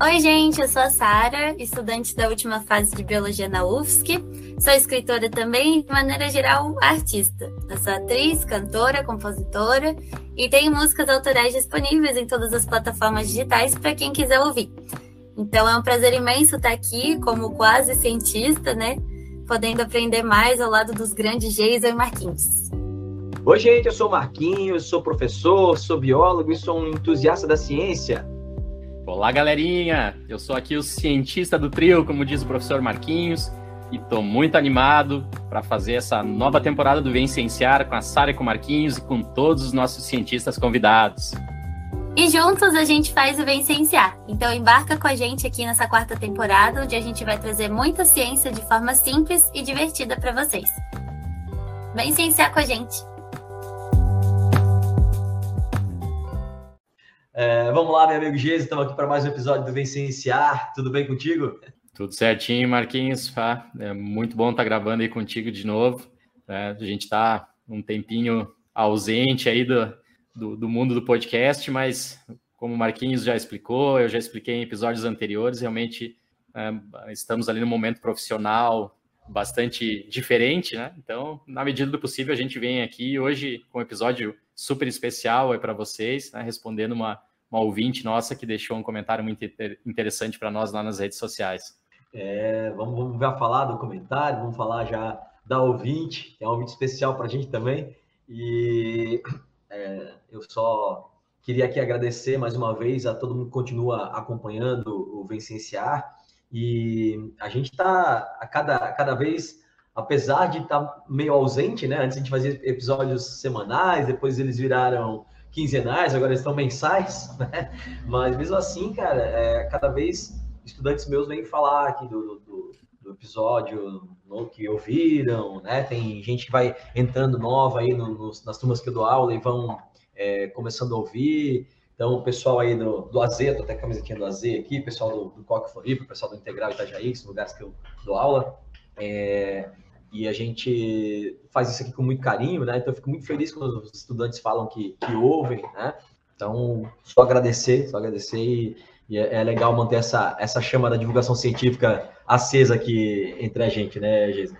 Oi, gente, eu sou a Sara, estudante da última fase de Biologia na UFSC. Sou escritora também, de maneira geral, artista. Eu sou atriz, cantora, compositora e tenho músicas autorais disponíveis em todas as plataformas digitais para quem quiser ouvir. Então é um prazer imenso estar aqui como quase cientista, né? Podendo aprender mais ao lado dos grandes Geisa e Marquinhos. Oi, gente, eu sou o Marquinhos, sou professor, sou biólogo e sou um entusiasta da ciência. Olá, galerinha! Eu sou aqui o cientista do trio, como diz o professor Marquinhos, e estou muito animado para fazer essa nova temporada do Vem Cienciar com a Sara e com o Marquinhos e com todos os nossos cientistas convidados. E juntos a gente faz o Vem Cienciar. Então embarca com a gente aqui nessa quarta temporada, onde a gente vai trazer muita ciência de forma simples e divertida para vocês. Vem cienciar com a gente! É, vamos lá, meu amigo Geise, estamos aqui para mais um episódio do Vencenciar. Tudo bem contigo? Tudo certinho, Marquinhos. É muito bom estar gravando aí contigo de novo. É, a gente está um tempinho ausente aí do, do, do, mundo do podcast, mas como o Marquinhos já explicou, eu já expliquei em episódios anteriores, realmente é, estamos ali no momento profissional bastante diferente, né? Então, na medida do possível, a gente vem aqui hoje com um episódio super especial para vocês, né? respondendo uma, uma ouvinte nossa que deixou um comentário muito interessante para nós lá nas redes sociais. É, vamos, vamos já falar do comentário, vamos falar já da ouvinte, que é um ouvinte especial para a gente também. E é, eu só queria aqui agradecer mais uma vez a todo mundo que continua acompanhando o Vencenciar. E a gente está a cada, a cada vez, apesar de estar tá meio ausente, né? Antes a gente fazia episódios semanais, depois eles viraram quinzenais, agora eles estão mensais, né? Mas mesmo assim, cara, é, cada vez estudantes meus vêm falar aqui do, do, do episódio no, que ouviram, né? Tem gente que vai entrando nova aí no, no, nas turmas que eu dou aula e vão é, começando a ouvir. Então, o pessoal aí do, do AZ, tô até a camisetinha do AZ aqui, pessoal do, do Coque Floripa, pessoal do Integral Itajaí, que são lugares que eu dou aula. É, e a gente faz isso aqui com muito carinho, né? Então eu fico muito feliz quando os estudantes falam que, que ouvem, né? Então, só agradecer, só agradecer e, e é, é, legal manter essa, essa chama da divulgação científica acesa aqui entre a gente, né, Geisa?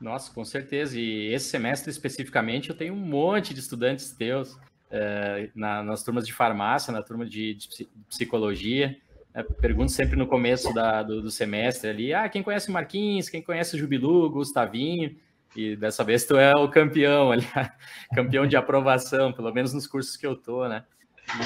Nossa, com certeza. E esse semestre especificamente eu tenho um monte de estudantes teus é, na, nas turmas de farmácia, na turma de, de psicologia. É, pergunto sempre no começo da, do, do, semestre ali, ah, quem conhece o Marquinhos, quem conhece o Jubilu, Gustavinho, e dessa vez tu é o campeão ali, campeão de aprovação, pelo menos nos cursos que eu tô, né?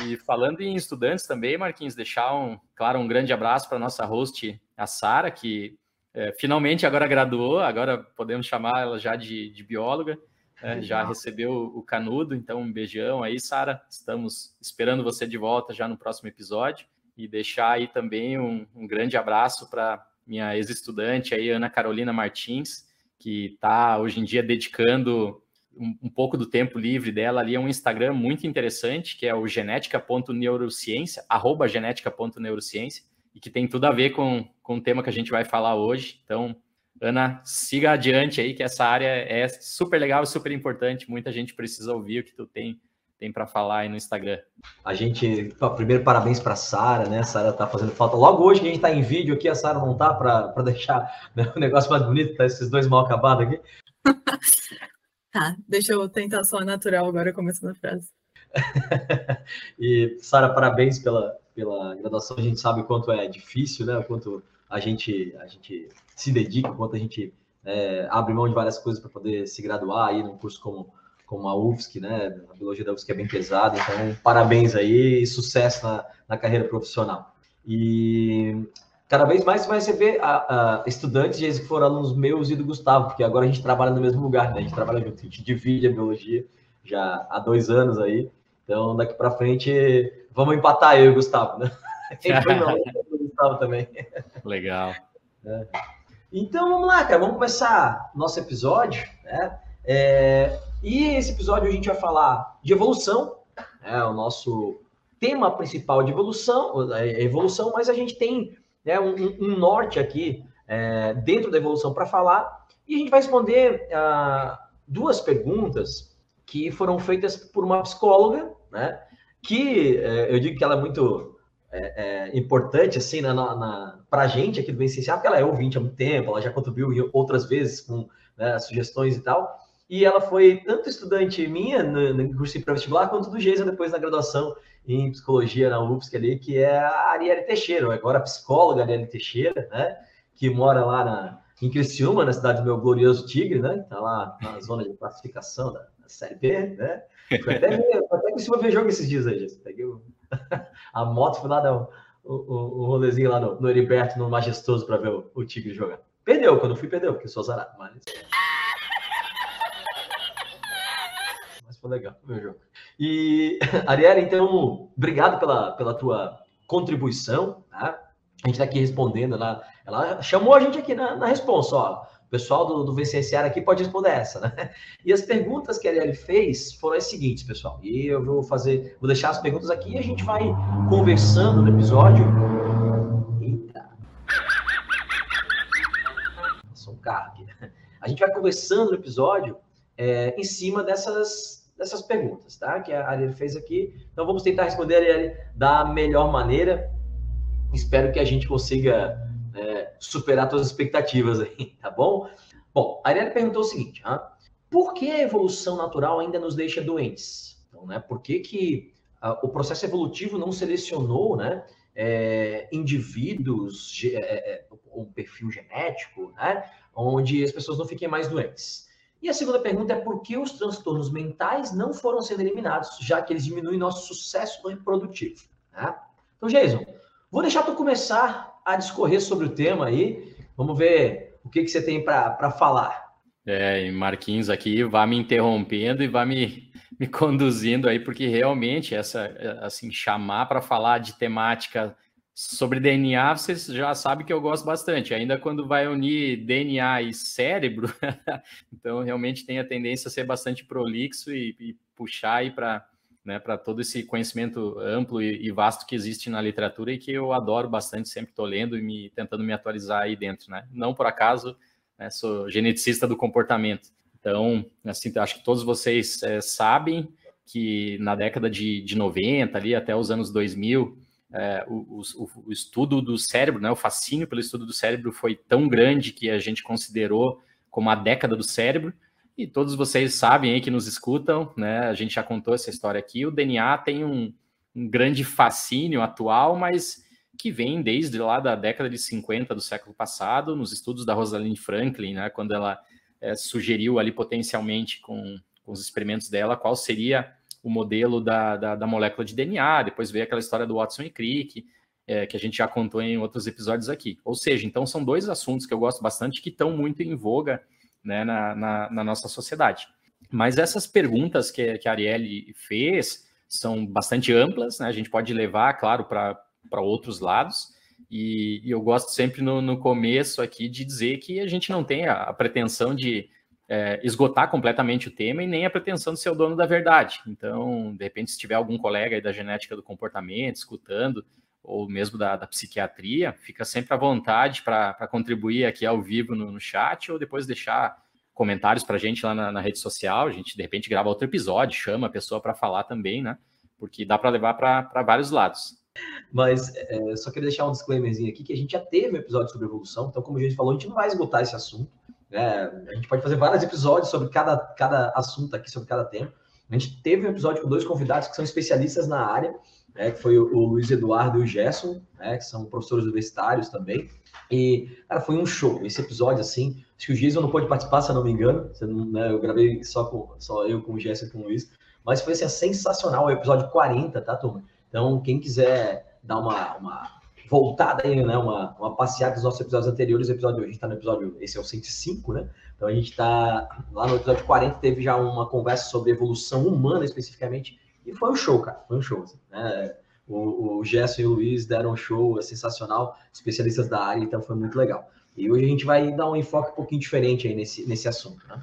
E falando em estudantes também, Marquinhos, deixar um, claro, um grande abraço para nossa host, a Sara, que é, finalmente agora graduou, agora podemos chamar ela já de, de bióloga, é, já recebeu o canudo, então um beijão aí, Sara, estamos esperando você de volta já no próximo episódio e deixar aí também um, um grande abraço para minha ex-estudante aí, Ana Carolina Martins, que está hoje em dia dedicando um, um, pouco do tempo livre dela ali a um Instagram muito interessante, que é o genética.neurociência, arroba genética.neurociência, e que tem tudo a ver com, com o tema que a gente vai falar hoje. Então, Ana, siga adiante aí, que essa área é super legal e super importante. Muita gente precisa ouvir o que tu tem tem para falar aí no Instagram? A gente, primeiro parabéns para Sara, né? A Sara tá fazendo falta. Logo hoje que a gente tá em vídeo aqui, a Sara não tá para deixar né, o negócio mais bonito, tá esses dois mal acabados aqui. tá, deixa eu tentar só natural agora começando a frase. e Sara, parabéns pela pela graduação. A gente sabe o quanto é difícil, né? O quanto a gente a gente se dedica, o quanto a gente é, abre mão de várias coisas para poder se graduar aí num curso como como a UFSC, né? A biologia da UFSC é bem pesada, então parabéns aí e sucesso na, na carreira profissional. E cada vez mais você vai receber a, a estudantes que foram alunos meus e do Gustavo, porque agora a gente trabalha no mesmo lugar, né? A gente trabalha junto, a gente divide a biologia já há dois anos aí. Então, daqui para frente, vamos empatar eu e o Gustavo, né? o Gustavo também. Legal. É. Então, vamos lá, cara. Vamos começar nosso episódio, né? É, e esse episódio a gente vai falar de evolução, é o nosso tema principal de evolução, é evolução, mas a gente tem né, um, um, norte aqui é, dentro da evolução para falar, e a gente vai responder uh, duas perguntas que foram feitas por uma psicóloga, né? Que é, eu digo que ela é muito é, é importante, assim, na, na, para a gente aqui do Essencial, porque ela é ouvinte há muito tempo, ela já contribuiu outras vezes com né, sugestões e tal, e ela foi tanto estudante minha no, no curso de pré-vestibular, quanto do Geisa depois na graduação em psicologia na UFSC ali, que é a Arielle Teixeira, agora psicóloga Arielle Teixeira, né, que mora lá na, em Criciúma, na cidade do meu glorioso Tigre, né, tá lá na zona de classificação da, da Série B, né, foi até, até Criciúma ver jogo esses dias aí, gente. peguei o, a moto, fui lá dar o, o, o rolezinho lá no, no Heriberto, no Majestoso, para ver o, o Tigre jogar. Perdeu, quando fui, perdeu, porque eu sou azarado, mas... Mas foi legal, meu jogo. E, Ariela, então, obrigado pela, pela tua contribuição, tá? A gente está aqui respondendo lá. Ela chamou a gente aqui na, na resposta, ó. O pessoal do, do VCSR aqui pode responder essa, né? E as perguntas que a Arielle fez foram as seguintes, pessoal. E eu vou fazer, vou deixar as perguntas aqui e a gente vai conversando no episódio. Eita. Sou um carro aqui. A gente vai conversando no episódio é, em cima dessas, dessas perguntas, tá? Que a Arielle fez aqui. Então vamos tentar responder a Arielle da melhor maneira. Espero que a gente consiga é, superar todas as expectativas aí, tá bom? Bom, a Arielle perguntou o seguinte: por que a evolução natural ainda nos deixa doentes? Então, né, por que, que ah, o processo evolutivo não selecionou né, é, indivíduos, é, é, um perfil genético, né, onde as pessoas não fiquem mais doentes? E a segunda pergunta é por que os transtornos mentais não foram sendo eliminados, já que eles diminuem nosso sucesso reprodutivo? Né? Então, Jason, vou deixar tu começar a discorrer sobre o tema aí. Vamos ver o que, que você tem para falar. É, Marquinhos aqui vai me interrompendo e vai me, me conduzindo aí, porque realmente essa, assim, chamar para falar de temática sobre DNA, vocês já sabem que eu gosto bastante, ainda quando vai unir DNA e cérebro, então realmente tem a tendência a ser bastante prolixo e, e puxar para né, todo esse conhecimento amplo e, e, vasto que existe na literatura e que eu adoro bastante, sempre estou lendo e me, tentando me atualizar aí dentro. Né? Não por acaso, né, sou geneticista do comportamento. Então, assim, acho que todos vocês é, sabem que na década de, de 90, ali até os anos 2000, é, o, o, o, estudo do cérebro, né, o fascínio pelo estudo do cérebro foi tão grande que a gente considerou como a década do cérebro, e todos vocês sabem aí que nos escutam, né? A gente já contou essa história aqui. O DNA tem um, um grande fascínio atual, mas que vem desde lá da década de 50 do século passado, nos estudos da Rosalind Franklin, né? Quando ela é, sugeriu ali potencialmente com, com, os experimentos dela qual seria o modelo da, da, da, molécula de DNA. Depois veio aquela história do Watson e Crick, é, que a gente já contou em outros episódios aqui. Ou seja, então são dois assuntos que eu gosto bastante que estão muito em voga né, na, na, na, nossa sociedade. Mas essas perguntas que, que a Arielle fez são bastante amplas, né? a gente pode levar, claro, para outros lados, e, e, eu gosto sempre no, no, começo aqui de dizer que a gente não tem a, a pretensão de é, esgotar completamente o tema e nem a pretensão de ser o dono da verdade. Então, de repente, se tiver algum colega aí da genética do comportamento escutando, ou mesmo da, da psiquiatria, fica sempre à vontade para contribuir aqui ao vivo no, no, chat ou depois deixar comentários para a gente lá na, na, rede social. A gente, de repente, grava outro episódio, chama a pessoa para falar também, né? Porque dá para levar para vários lados. Mas é, só queria deixar um disclaimerzinho aqui, que a gente já teve um episódio sobre evolução, então, como a gente falou, a gente não vai esgotar esse assunto. Né? A gente pode fazer vários episódios sobre cada, cada assunto aqui, sobre cada tema. A gente teve um episódio com dois convidados que são especialistas na área, né, que foi o, o, Luiz Eduardo e o Gerson, né, que são professores universitários também. E, cara, foi um show. Esse episódio, assim, acho que o Jason não pôde participar, se eu não me engano. Né, eu gravei só, com, só eu com o Gerson e com o Luiz. Mas foi, assim, sensacional. O episódio 40, tá, turma? Então, quem quiser dar uma, uma voltada aí, né, uma, uma passeada dos nossos episódios anteriores, episódio, a gente tá no episódio, esse é o 105, né? Então, a gente tá, lá no episódio 40, teve já uma conversa sobre evolução humana, especificamente, e foi um show, cara. Foi um show. Assim, né? O, o Gerson e o Luiz deram um show é sensacional, especialistas da área, então foi muito legal. E hoje a gente vai dar um enfoque um pouquinho diferente aí nesse, nesse assunto, né?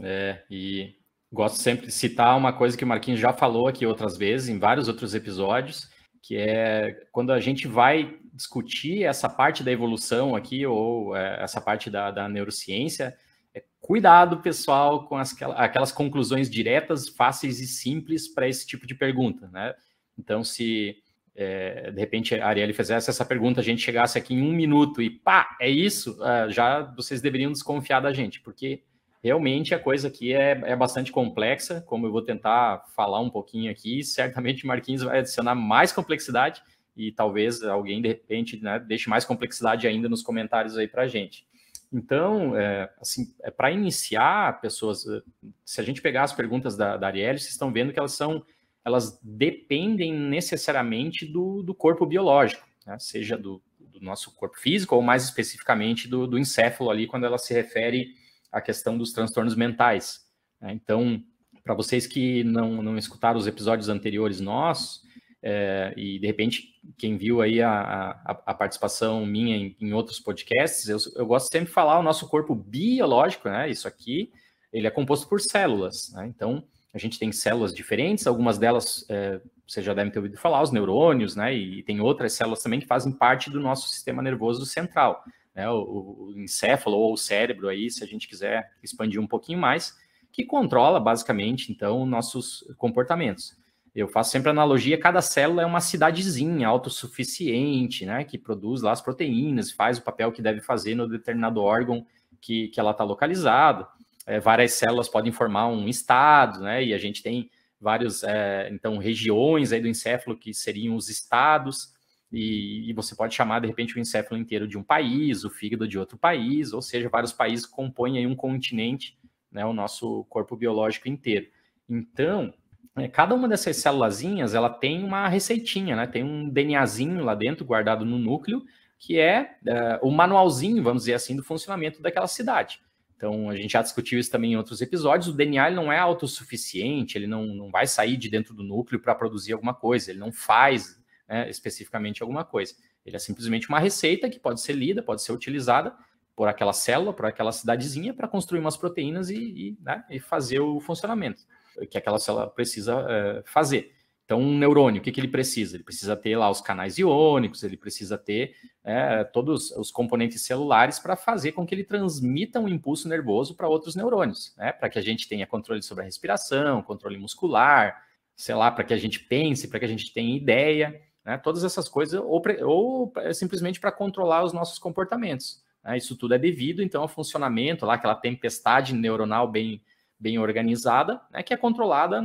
É, e gosto sempre de citar uma coisa que o Marquinhos já falou aqui outras vezes, em vários outros episódios, que é quando a gente vai discutir essa parte da evolução aqui, ou é, essa parte da, da neurociência, Cuidado, pessoal, com as, aquelas conclusões diretas, fáceis e simples para esse tipo de pergunta, né? Então, se é, de repente a Arielle fizesse essa pergunta, a gente chegasse aqui em um minuto e pá, é isso, uh, já vocês deveriam desconfiar da gente, porque realmente a coisa aqui é, é bastante complexa, como eu vou tentar falar um pouquinho aqui, certamente Marquinhos vai adicionar mais complexidade e talvez alguém de repente né, deixe mais complexidade ainda nos comentários aí para a gente. Então, é, assim, é para iniciar, pessoas, se a gente pegar as perguntas da, da Arielle, vocês estão vendo que elas são elas dependem necessariamente do, do corpo biológico, né? seja do, do, nosso corpo físico ou mais especificamente do, do, encéfalo ali, quando ela se refere à questão dos transtornos mentais. Né? Então, para vocês que não, não escutaram os episódios anteriores nossos, é, e de repente quem viu aí a, a, a participação minha em, em, outros podcasts, eu, eu gosto sempre de falar o nosso corpo biológico, né? Isso aqui, ele é composto por células, né? Então, a gente tem células diferentes, algumas delas é, você já deve ter ouvido falar, os neurônios, né? E tem outras células também que fazem parte do nosso sistema nervoso central, né? O, o encéfalo ou o cérebro aí, se a gente quiser expandir um pouquinho mais, que controla basicamente então nossos comportamentos. Eu faço sempre analogia, cada célula é uma cidadezinha autossuficiente, né? Que produz lá as proteínas, faz o papel que deve fazer no determinado órgão que, que ela está localizado é, várias células podem formar um estado, né? E a gente tem vários, é, então, regiões aí do encéfalo que seriam os estados, e, e, você pode chamar, de repente, o encéfalo inteiro de um país, o fígado de outro país, ou seja, vários países compõem aí um continente, né? O nosso corpo biológico inteiro. Então, é, cada uma dessas célulazinhas, ela tem uma receitinha, né? Tem um DNAzinho lá dentro, guardado no núcleo, que é, é o manualzinho, vamos dizer assim, do funcionamento daquela cidade. Então, a gente já discutiu isso também em outros episódios. O DNA não é autossuficiente, ele não, não vai sair de dentro do núcleo para produzir alguma coisa, ele não faz né, especificamente alguma coisa. Ele é simplesmente uma receita que pode ser lida, pode ser utilizada por aquela célula, por aquela cidadezinha, para construir umas proteínas e, e, né, e, fazer o funcionamento que aquela célula precisa uh, fazer. Então, um neurônio, o que, que ele precisa? Ele precisa ter lá os canais iônicos, ele precisa ter é, todos os componentes celulares para fazer com que ele transmita um impulso nervoso para outros neurônios, né? Para que a gente tenha controle sobre a respiração, controle muscular, sei lá, para que a gente pense, para que a gente tenha ideia, né? Todas essas coisas, ou, ou simplesmente para controlar os nossos comportamentos. Né? Isso tudo é devido, então, ao funcionamento lá, aquela tempestade neuronal bem, bem organizada, né? Que é controlada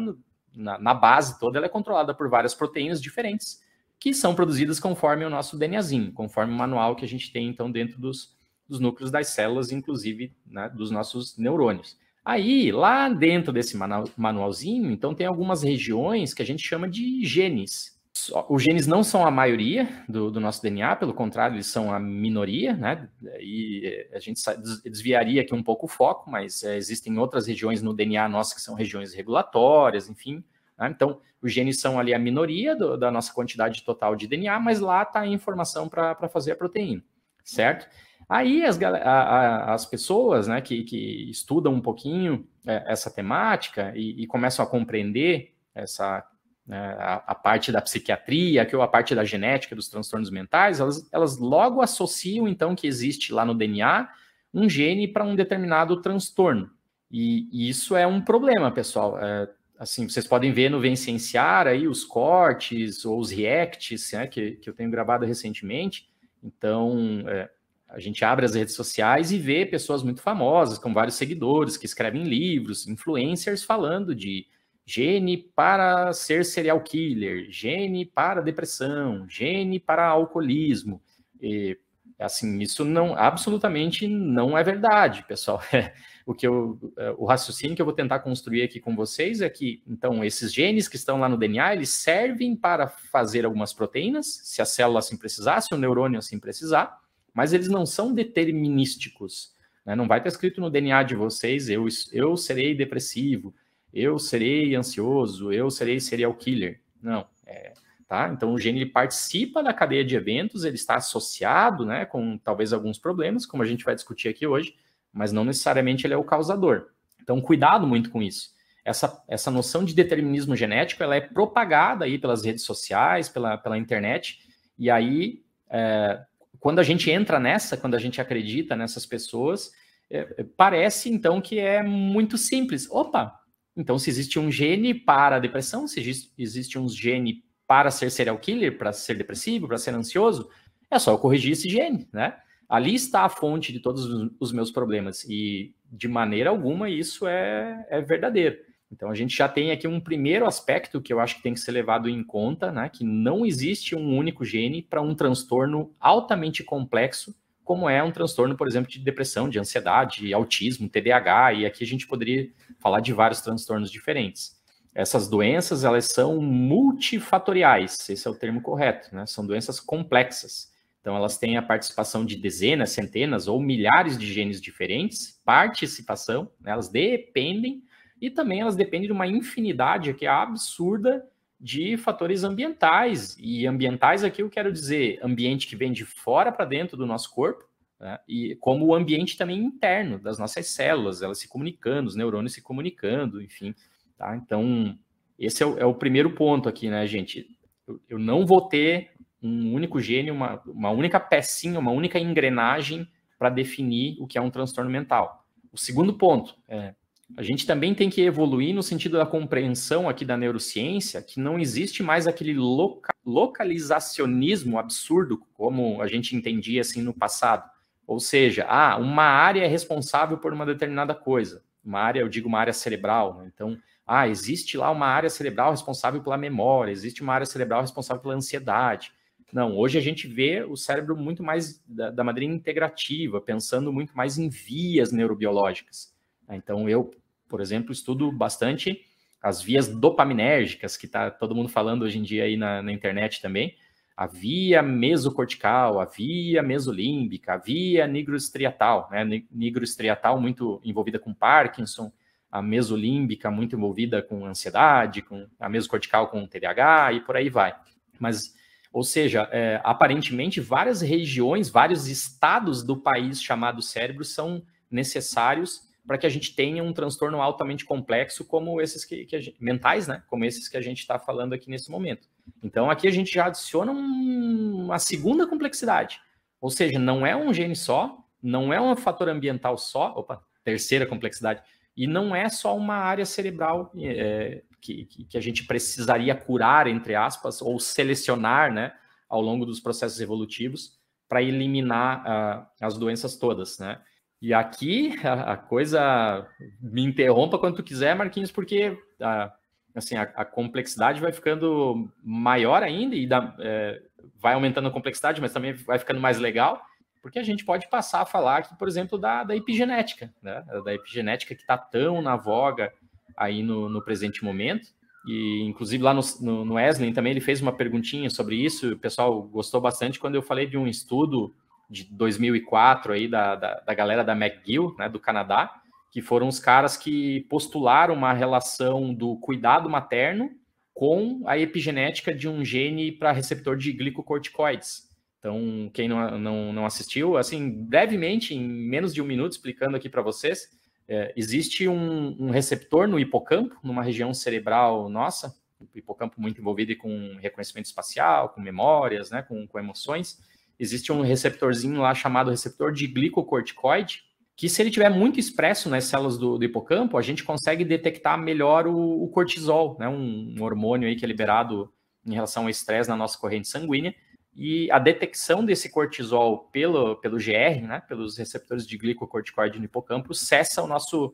na, na, base toda, ela é controlada por várias proteínas diferentes, que são produzidas conforme o nosso DNAzinho, conforme o manual que a gente tem, então, dentro dos, dos núcleos das células, inclusive né, dos nossos neurônios. Aí, lá dentro desse manualzinho, então, tem algumas regiões que a gente chama de genes. Os genes não são a maioria do, do, nosso DNA, pelo contrário, eles são a minoria, né? E a gente desviaria aqui um pouco o foco, mas é, existem outras regiões no DNA nosso que são regiões regulatórias, enfim. Né? Então, os genes são ali a minoria do, da nossa quantidade total de DNA, mas lá está a informação para fazer a proteína, certo? Aí as, a, a, as pessoas né, que, que estudam um pouquinho é, essa temática e, e começam a compreender essa né, a, a, parte da psiquiatria, que ou a parte da genética dos transtornos mentais, elas, elas logo associam então que existe lá no DNA um gene para um determinado transtorno. E, e, isso é um problema, pessoal. É, assim, vocês podem ver no Vencenciar aí os cortes ou os reacts né, que, que eu tenho gravado recentemente. Então, é, a gente abre as redes sociais e vê pessoas muito famosas, com vários seguidores, que escrevem livros, influencers falando de gene para ser serial killer, gene para depressão, gene para alcoolismo. E, assim, isso não absolutamente não é verdade, pessoal. o que eu, é, o raciocínio que eu vou tentar construir aqui com vocês é que, então, esses genes que estão lá no DNA, eles servem para fazer algumas proteínas, se a célula assim precisar, se o neurônio assim precisar, mas eles não são determinísticos. Né? Não vai estar escrito no DNA de vocês, eu, eu serei depressivo, eu serei ansioso, eu serei serial killer. Não, é, tá? Então o gene ele participa da cadeia de eventos, ele está associado, né, com talvez alguns problemas, como a gente vai discutir aqui hoje, mas não necessariamente ele é o causador. Então cuidado muito com isso. Essa, essa noção de determinismo genético ela é propagada aí pelas redes sociais, pela, pela internet, e aí é, quando a gente entra nessa, quando a gente acredita nessas pessoas, é, parece então que é muito simples. Opa, então, se existe um gene para a depressão, se existe um gene para ser serial killer, para ser depressivo, para ser ansioso, é só eu corrigir esse gene, né? Ali está a fonte de todos os meus problemas e de maneira alguma isso é, é verdadeiro. Então a gente já tem aqui um primeiro aspecto que eu acho que tem que ser levado em conta, né? Que não existe um único gene para um transtorno altamente complexo, como é um transtorno, por exemplo, de depressão, de ansiedade, autismo, TDAH, e aqui a gente poderia falar de vários transtornos diferentes. Essas doenças, elas são multifatoriais, esse é o termo correto, né? São doenças complexas. Então, elas têm a participação de dezenas, centenas ou milhares de genes diferentes, participação, né? elas dependem, e também elas dependem de uma infinidade que é absurda de fatores ambientais. E ambientais aqui eu quero dizer ambiente que vem de fora para dentro do nosso corpo, né? e como o ambiente também interno das nossas células, elas se comunicando, os neurônios se comunicando, enfim. Tá? Então, esse é o, é o primeiro ponto aqui, né, gente? Eu, eu não vou ter um único gene, uma, uma única pecinha, uma única engrenagem para definir o que é um transtorno mental. O segundo ponto é a gente também tem que evoluir no sentido da compreensão aqui da neurociência, que não existe mais aquele loca localizacionismo absurdo, como a gente entendia assim no passado. Ou seja, ah, uma área é responsável por uma determinada coisa. Uma área, eu digo uma área cerebral. Né? Então, ah, existe lá uma área cerebral responsável pela memória, existe uma área cerebral responsável pela ansiedade. Não, hoje a gente vê o cérebro muito mais da, da maneira integrativa, pensando muito mais em vias neurobiológicas. Então, eu, por exemplo, estudo bastante as vias dopaminérgicas, que está todo mundo falando hoje em dia aí na, na, internet também. A via mesocortical, a via mesolímbica, a via nigrostriatal, né? Nigrostriatal muito envolvida com Parkinson, a mesolímbica muito envolvida com ansiedade, com a mesocortical com TDAH e por aí vai. Mas ou seja, é, aparentemente, várias regiões, vários estados do país chamado cérebro são necessários para que a gente tenha um transtorno altamente complexo como esses que, que gente, mentais, né? Como esses que a gente está falando aqui nesse momento. Então, aqui a gente já adiciona um, uma segunda complexidade. Ou seja, não é um gene só, não é um fator ambiental só, opa, terceira complexidade, e não é só uma área cerebral é, que, que, a gente precisaria curar, entre aspas, ou selecionar, né, ao longo dos processos evolutivos para eliminar uh, as doenças todas, né? E aqui a, a, coisa me interrompa quando tu quiser, Marquinhos, porque uh, assim a, a, complexidade vai ficando maior ainda e é, vai aumentando a complexidade, mas também vai ficando mais legal, porque a gente pode passar a falar aqui, por exemplo, da, da epigenética, né? Da epigenética que está tão na voga aí no, no presente momento. E, inclusive, lá no, no, no Eslen também ele fez uma perguntinha sobre isso. O pessoal gostou bastante quando eu falei de um estudo de 2004 aí da, da, da galera da McGill, né, do Canadá, que foram os caras que postularam uma relação do cuidado materno com a epigenética de um gene para receptor de glicocorticoides. Então, quem não, não, não assistiu, assim, brevemente, em menos de um minuto, explicando aqui para vocês, é, existe um, um, receptor no hipocampo, numa região cerebral nossa, hipocampo muito envolvido com reconhecimento espacial, com memórias, né, com, com emoções. Existe um receptorzinho lá chamado receptor de glicocorticoide, que se ele tiver muito expresso nas células do, do hipocampo, a gente consegue detectar melhor o, o cortisol, né, um, um hormônio aí que é liberado em relação ao estresse na nossa corrente sanguínea, e a detecção desse cortisol pelo, pelo GR, né, pelos receptores de glicocorticoide no hipocampo, cessa o nosso,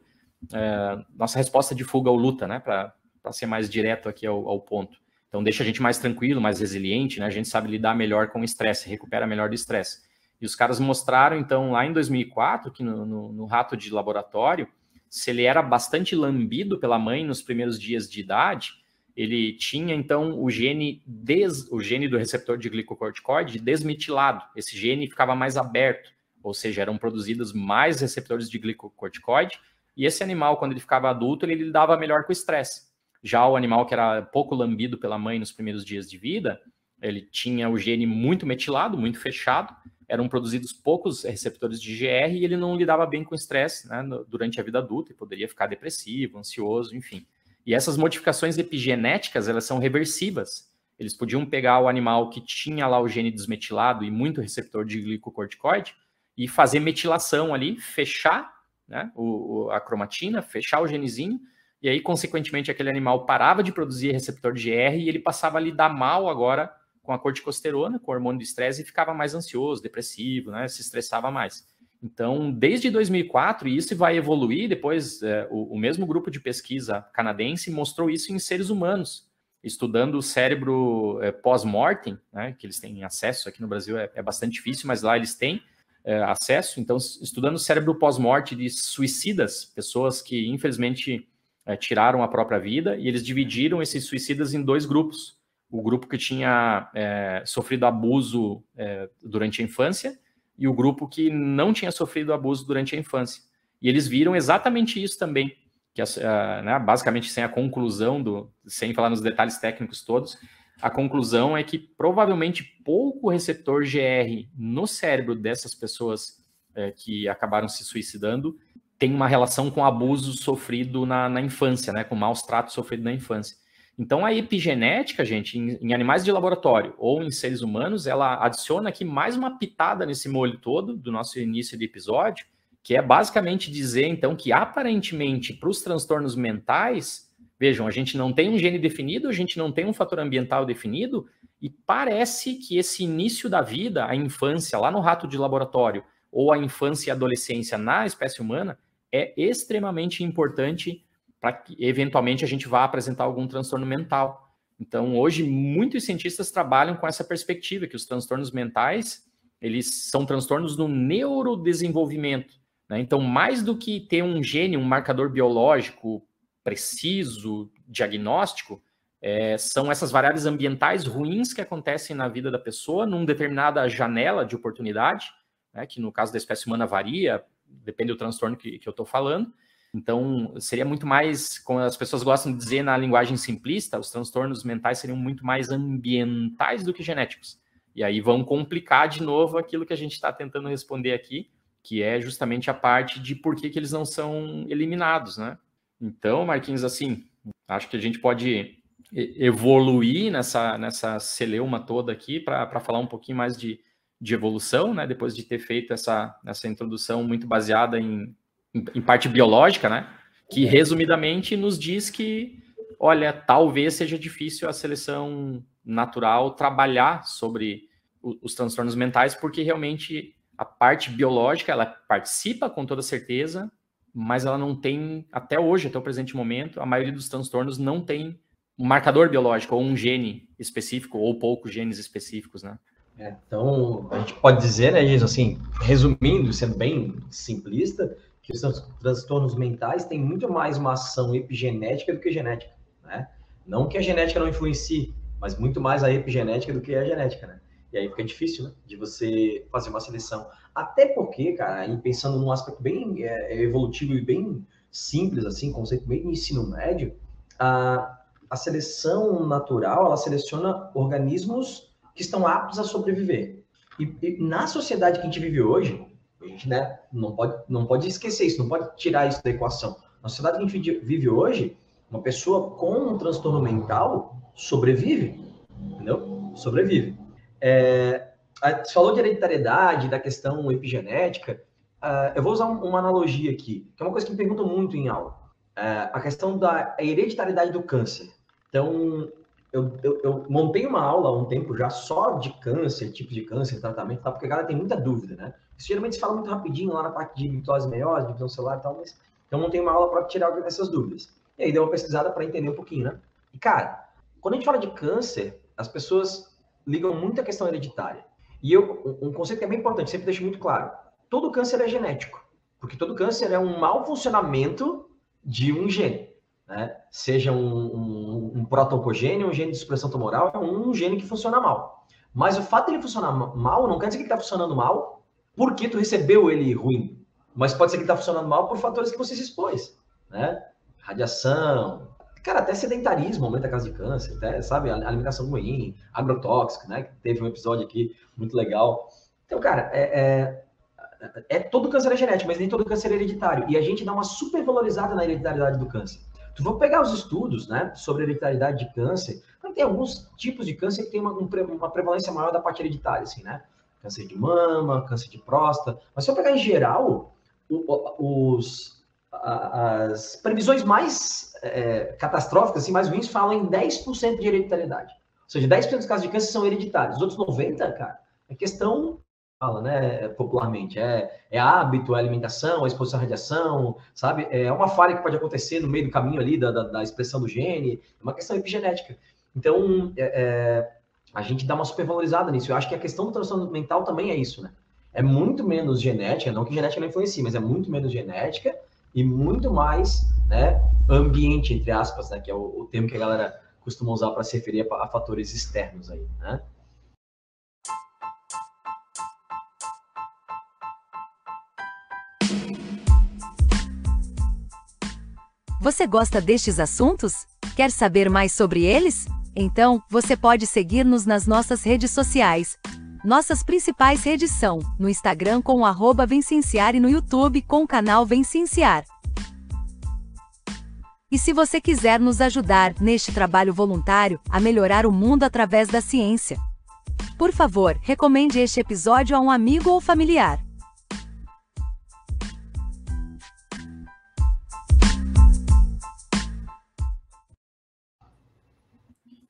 é, nossa resposta de fuga ou luta, né, para ser mais direto aqui ao, ao, ponto. Então, deixa a gente mais tranquilo, mais resiliente, né, a gente sabe lidar melhor com o estresse, recupera melhor do estresse. E os caras mostraram, então, lá em 2004, que no, no, no rato de laboratório, se ele era bastante lambido pela mãe nos primeiros dias de idade, ele tinha então o gene des, o gene do receptor de glicocorticoide desmetilado. Esse gene ficava mais aberto, ou seja, eram produzidos mais receptores de glicocorticoide, e esse animal, quando ele ficava adulto, ele lidava melhor com o estresse. Já o animal que era pouco lambido pela mãe nos primeiros dias de vida, ele tinha o gene muito metilado, muito fechado, eram produzidos poucos receptores de GR e ele não lidava bem com o estresse né, durante a vida adulta e poderia ficar depressivo, ansioso, enfim. E essas modificações epigenéticas, elas são reversivas. Eles podiam pegar o animal que tinha lá o gene desmetilado e muito receptor de glicocorticoide e fazer metilação ali, fechar né, o, a cromatina, fechar o genezinho e aí, consequentemente, aquele animal parava de produzir receptor de GR e ele passava a lidar mal agora com a corticosterona, com o hormônio de estresse, e ficava mais ansioso, depressivo, né? Se estressava mais. Então, desde 2004, e isso vai evoluir, depois é, o, o, mesmo grupo de pesquisa canadense mostrou isso em seres humanos, estudando o cérebro é, pós-mortem, né, que eles têm acesso, aqui no Brasil é, é bastante difícil, mas lá eles têm é, acesso, então, estudando o cérebro pós-morte de suicidas, pessoas que, infelizmente, é, tiraram a própria vida, e eles dividiram esses suicidas em dois grupos, o grupo que tinha é, sofrido abuso durante a infância, e o grupo que não tinha sofrido abuso durante a infância. E eles viram exatamente isso também, que uh, né, basicamente sem a conclusão do, sem falar nos detalhes técnicos todos, a conclusão é que provavelmente pouco receptor GR no cérebro dessas pessoas uh, que acabaram se suicidando tem uma relação com abuso sofrido na, na infância, né, com maus tratos sofridos na infância. Então, a epigenética, gente, em, em, animais de laboratório ou em seres humanos, ela adiciona aqui mais uma pitada nesse molho todo do nosso início de episódio, que é basicamente dizer, então, que aparentemente para os transtornos mentais, vejam, a gente não tem um gene definido, a gente não tem um fator ambiental definido, e parece que esse início da vida, a infância lá no rato de laboratório, ou a infância e adolescência na espécie humana, é extremamente importante para que eventualmente a gente vá apresentar algum transtorno mental. Então, hoje, muitos cientistas trabalham com essa perspectiva, que os transtornos mentais, eles são transtornos no neurodesenvolvimento. Né? Então, mais do que ter um gene, um marcador biológico preciso, diagnóstico, é, são essas variáveis ambientais ruins que acontecem na vida da pessoa numa determinada janela de oportunidade, né? que no caso da espécie humana varia, depende do transtorno que, que eu estou falando, então, seria muito mais, como as pessoas gostam de dizer na linguagem simplista, os transtornos mentais seriam muito mais ambientais do que genéticos. E aí vão complicar de novo aquilo que a gente está tentando responder aqui, que é justamente a parte de por que, que eles não são eliminados, né? Então, Marquinhos, assim, acho que a gente pode evoluir nessa, nessa celeuma toda aqui para falar um pouquinho mais de, de evolução, né? Depois de ter feito essa, essa introdução muito baseada em em parte biológica, né? Que resumidamente nos diz que, olha, talvez seja difícil a seleção natural trabalhar sobre os transtornos mentais, porque realmente a parte biológica ela participa com toda certeza, mas ela não tem, até hoje, até o presente momento, a maioria dos transtornos não tem um marcador biológico ou um gene específico ou poucos genes específicos, né? É, então, a gente pode dizer, né, isso assim, resumindo, sendo bem simplista, que os transtornos mentais têm muito mais uma ação epigenética do que genética, né? Não que a genética não influencie, mas muito mais a epigenética do que a genética, né? E aí fica difícil, né? De você fazer uma seleção. Até porque, cara, aí pensando num aspecto bem é, é evolutivo e bem simples, assim, conceito bem de ensino médio, a, a seleção natural, ela seleciona organismos que estão aptos a sobreviver. E, e na sociedade que a gente vive hoje, a gente né, não, pode, não pode esquecer isso, não pode tirar isso da equação. Na sociedade que a gente vive hoje, uma pessoa com um transtorno mental sobrevive, entendeu? Sobrevive. É, você falou de hereditariedade, da questão epigenética. Uh, eu vou usar um, uma analogia aqui, que é uma coisa que me perguntam muito em aula. Uh, a questão da hereditariedade do câncer. Então, eu, eu, eu, montei uma aula há um tempo já só de câncer, tipo de câncer, tratamento, tá? porque a galera tem muita dúvida, né? Isso geralmente se fala muito rapidinho lá na parte de mitose meiose, divisão celular e tal, mas então montei uma aula para tirar essas dúvidas. E aí dei uma pesquisada para entender um pouquinho, né? E cara, quando a gente fala de câncer, as pessoas ligam muito a questão hereditária. E eu, um conceito que é bem importante, sempre deixo muito claro: todo câncer é genético, porque todo câncer é um mau funcionamento de um gene. Né? Seja um, um, um protoncogênio, um gene de supressão tumoral, é um gene que funciona mal. Mas o fato de ele funcionar mal não quer dizer que ele está funcionando mal porque tu recebeu ele ruim. Mas pode ser que está funcionando mal por fatores que você se expôs, né? Radiação, cara, até sedentarismo aumenta a casa de câncer, até, sabe, alimentação ruim, agrotóxico, né? Teve um episódio aqui muito legal. Então, cara, é, é, é todo câncer é genético, mas nem todo câncer é hereditário. E a gente dá uma supervalorizada na hereditariedade do câncer. Tu vou pegar os estudos, né, sobre hereditariedade de câncer, tem alguns tipos de câncer que tem uma, uma prevalência maior da parte hereditária, assim, né? câncer de mama, câncer de próstata. Mas se eu pegar em geral, os, as previsões mais é, catastróficas, assim, mais ruins, falam em 10% de hereditariedade. Ou seja, 10% dos casos de câncer são hereditários. Os outros 90%, cara, é questão, fala, né, popularmente, é, é hábito, é alimentação, é exposição à radiação, sabe? É uma falha que pode acontecer no meio do caminho ali da, da, da expressão do gene, é uma questão epigenética. Então, é, é, a gente dá uma supervalorizada nisso. Eu acho que a questão do transtorno mental também é isso, né? É muito menos genética, não que genética não influencie, mas é muito menos genética e muito mais né, ambiente, entre aspas, né, que é o, o termo que a galera costuma usar para se referir a, a, fatores externos aí, né? Você gosta destes assuntos? Quer saber mais sobre eles? Então, você pode seguir-nos nas nossas redes sociais. Nossas principais redes são no Instagram com o e no YouTube com o canal Vencenciar. E se você quiser nos ajudar neste trabalho voluntário a melhorar o mundo através da ciência, por favor, recomende este episódio a um amigo ou familiar.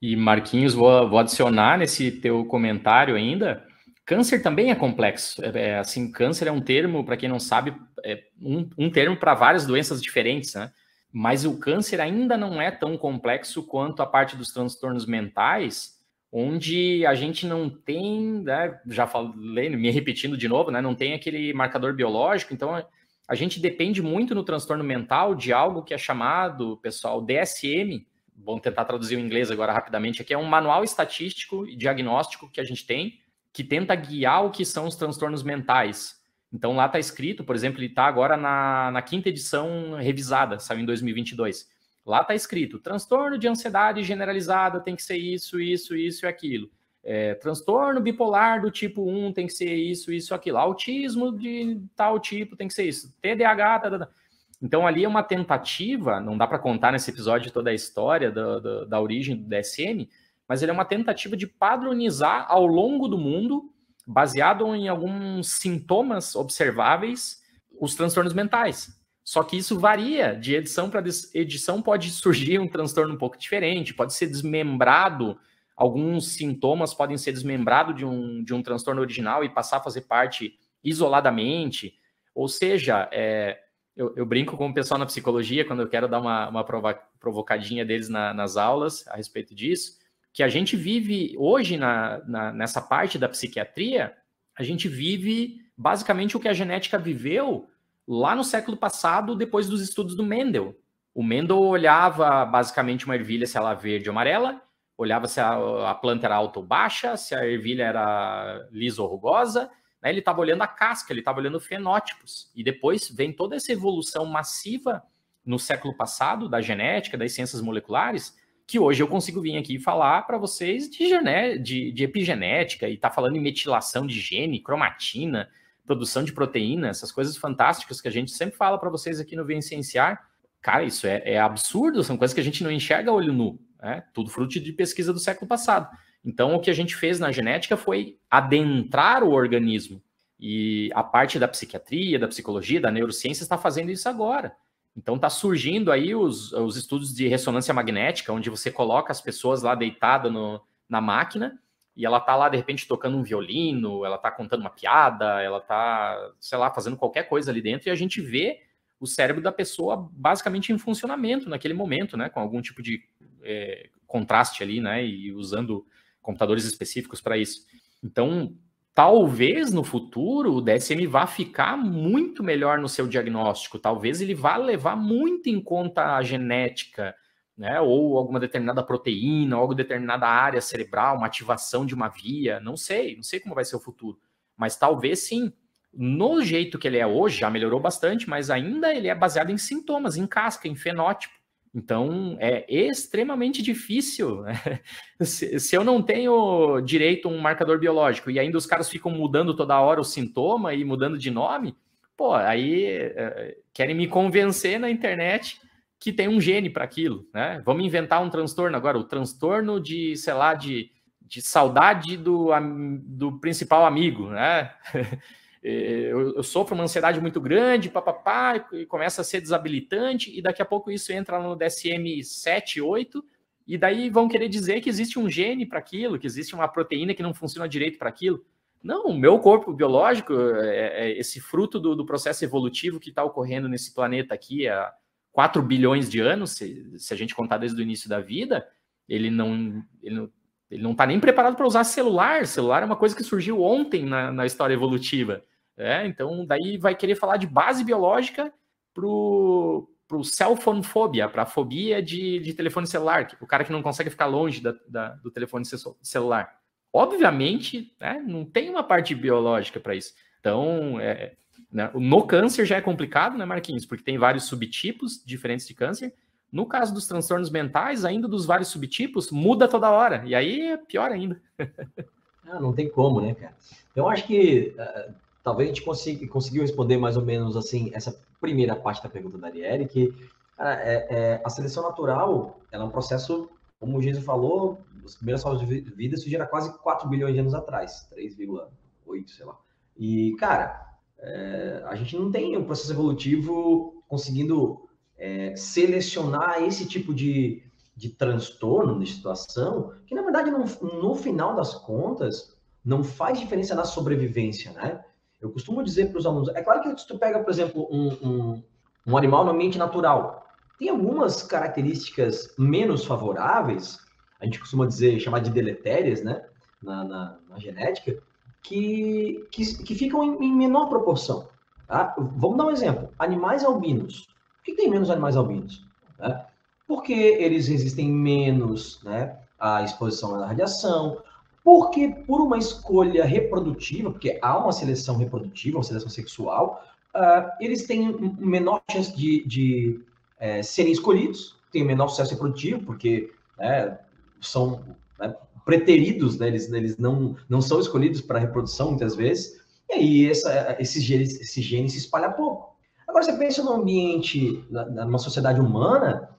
E Marquinhos, vou, vou, adicionar nesse teu comentário ainda. Câncer também é complexo. É, é assim, câncer é um termo, para quem não sabe, é um, um termo para várias doenças diferentes, né? Mas o câncer ainda não é tão complexo quanto a parte dos transtornos mentais, onde a gente não tem, né, já falei, me repetindo de novo, né, não tem aquele marcador biológico, então a gente depende muito no transtorno mental de algo que é chamado, pessoal, DSM, vamos tentar traduzir o inglês agora rapidamente aqui, é um manual estatístico e diagnóstico que a gente tem, que tenta guiar o que são os transtornos mentais. Então lá está escrito, por exemplo, ele está agora na, na quinta edição revisada, saiu em 2022. Lá está escrito: transtorno de ansiedade generalizada tem que ser isso, isso, isso e aquilo. É, transtorno bipolar do tipo 1 tem que ser isso, isso, aquilo. Autismo de tal tipo tem que ser isso. TDAH, tá, tá, tá. Então ali é uma tentativa, não dá para contar nesse episódio toda a história da, da, origem do DSM, mas ele é uma tentativa de padronizar ao longo do mundo baseado em alguns sintomas observáveis, os transtornos mentais. Só que isso varia de edição para edição, pode surgir um transtorno um pouco diferente, pode ser desmembrado, alguns sintomas podem ser desmembrados de um, de um transtorno original e passar a fazer parte isoladamente. Ou seja, é, eu, eu, brinco com o pessoal na psicologia quando eu quero dar uma, uma provocadinha deles na, nas aulas a respeito disso que a gente vive hoje na, na, nessa parte da psiquiatria, a gente vive basicamente o que a genética viveu lá no século passado, depois dos estudos do Mendel. O Mendel olhava basicamente uma ervilha se ela verde ou amarela, olhava se a, a planta era alta ou baixa, se a ervilha era lisa ou rugosa, né? ele estava olhando a casca, ele estava olhando fenótipos. E depois vem toda essa evolução massiva no século passado da genética, das ciências moleculares, que hoje eu consigo vir aqui falar para vocês de, gené de, de, epigenética e tá falando em metilação de gene, cromatina, produção de proteína, essas coisas fantásticas que a gente sempre fala para vocês aqui no Vencienciar. Cara, isso é, é, absurdo, são coisas que a gente não enxerga olho nu, né? Tudo fruto de pesquisa do século passado. Então, o que a gente fez na genética foi adentrar o organismo. E a parte da psiquiatria, da psicologia, da neurociência está fazendo isso agora. Então está surgindo aí os, os estudos de ressonância magnética, onde você coloca as pessoas lá deitada na máquina e ela tá lá de repente tocando um violino, ela tá contando uma piada, ela tá, sei lá, fazendo qualquer coisa ali dentro e a gente vê o cérebro da pessoa basicamente em funcionamento naquele momento, né, com algum tipo de é, contraste ali, né, e usando computadores específicos para isso. Então, talvez no futuro o DSM vá ficar muito melhor no seu diagnóstico, talvez ele vá levar muito em conta a genética, né, ou alguma determinada proteína, ou alguma determinada área cerebral, uma ativação de uma via, não sei, não sei como vai ser o futuro, mas talvez sim. No jeito que ele é hoje, já melhorou bastante, mas ainda ele é baseado em sintomas, em casca, em fenótipo. Então, é extremamente difícil. Né? Se, se, eu não tenho direito a um marcador biológico e ainda os caras ficam mudando toda hora o sintoma e mudando de nome, pô, aí é, querem me convencer na internet que tem um gene para aquilo, né? Vamos inventar um transtorno agora, o transtorno de, sei lá, de, de saudade do, do principal amigo, né? eu, eu sofro uma ansiedade muito grande, papapá, e começa a ser desabilitante, e daqui a pouco isso entra no DSM 7, 8, e daí vão querer dizer que existe um gene para aquilo, que existe uma proteína que não funciona direito para aquilo. Não, o meu corpo biológico é, é esse fruto do, do, processo evolutivo que está ocorrendo nesse planeta aqui há 4 bilhões de anos, se, se, a gente contar desde o início da vida, ele não ele não, ele não está nem preparado para usar celular. Celular é uma coisa que surgiu ontem na, na história evolutiva. É, então, daí vai querer falar de base biológica para o cell phone phobia, para a fobia de, de telefone celular, o cara que não consegue ficar longe da, da, do telefone celular. Obviamente, né, não tem uma parte biológica para isso. Então, é, né, no câncer já é complicado, né, Marquinhos? Porque tem vários subtipos diferentes de câncer. No caso dos transtornos mentais, ainda dos vários subtipos, muda toda hora. E aí é pior ainda. ah, não tem como, né, cara? Eu acho que uh, talvez a gente consiga, conseguiu responder mais ou menos assim essa primeira parte da pergunta da Arielle, que é, é, a seleção natural ela é um processo, como o Jesus falou, as primeiras formas de vida surgiram quase 4 bilhões de anos atrás, 3,8, sei lá. E, cara, é, a gente não tem um processo evolutivo conseguindo é, selecionar esse tipo de, de transtorno, de situação, que na verdade, no, final das contas, não faz diferença na sobrevivência, né? Eu costumo dizer para os alunos, é claro que se tu pega, por exemplo, um, um, um animal no ambiente natural, tem algumas características menos favoráveis, a gente costuma dizer, chamar de deletérias, né, na, na, na genética, que, que, que ficam em, em, menor proporção. Tá? Vamos dar um exemplo. Animais albinos. Que tem menos animais albinos? Né? Porque eles resistem menos né, à exposição à radiação, porque por uma escolha reprodutiva, porque há uma seleção reprodutiva, uma seleção sexual, uh, eles têm menor chance de, de é, serem escolhidos, têm menor sucesso reprodutivo, porque né, são né, preteridos, né, eles, eles não, não são escolhidos para reprodução muitas vezes, e aí essa, esse, gene, esse gene se espalha pouco. Agora, você pensa no ambiente, numa sociedade humana,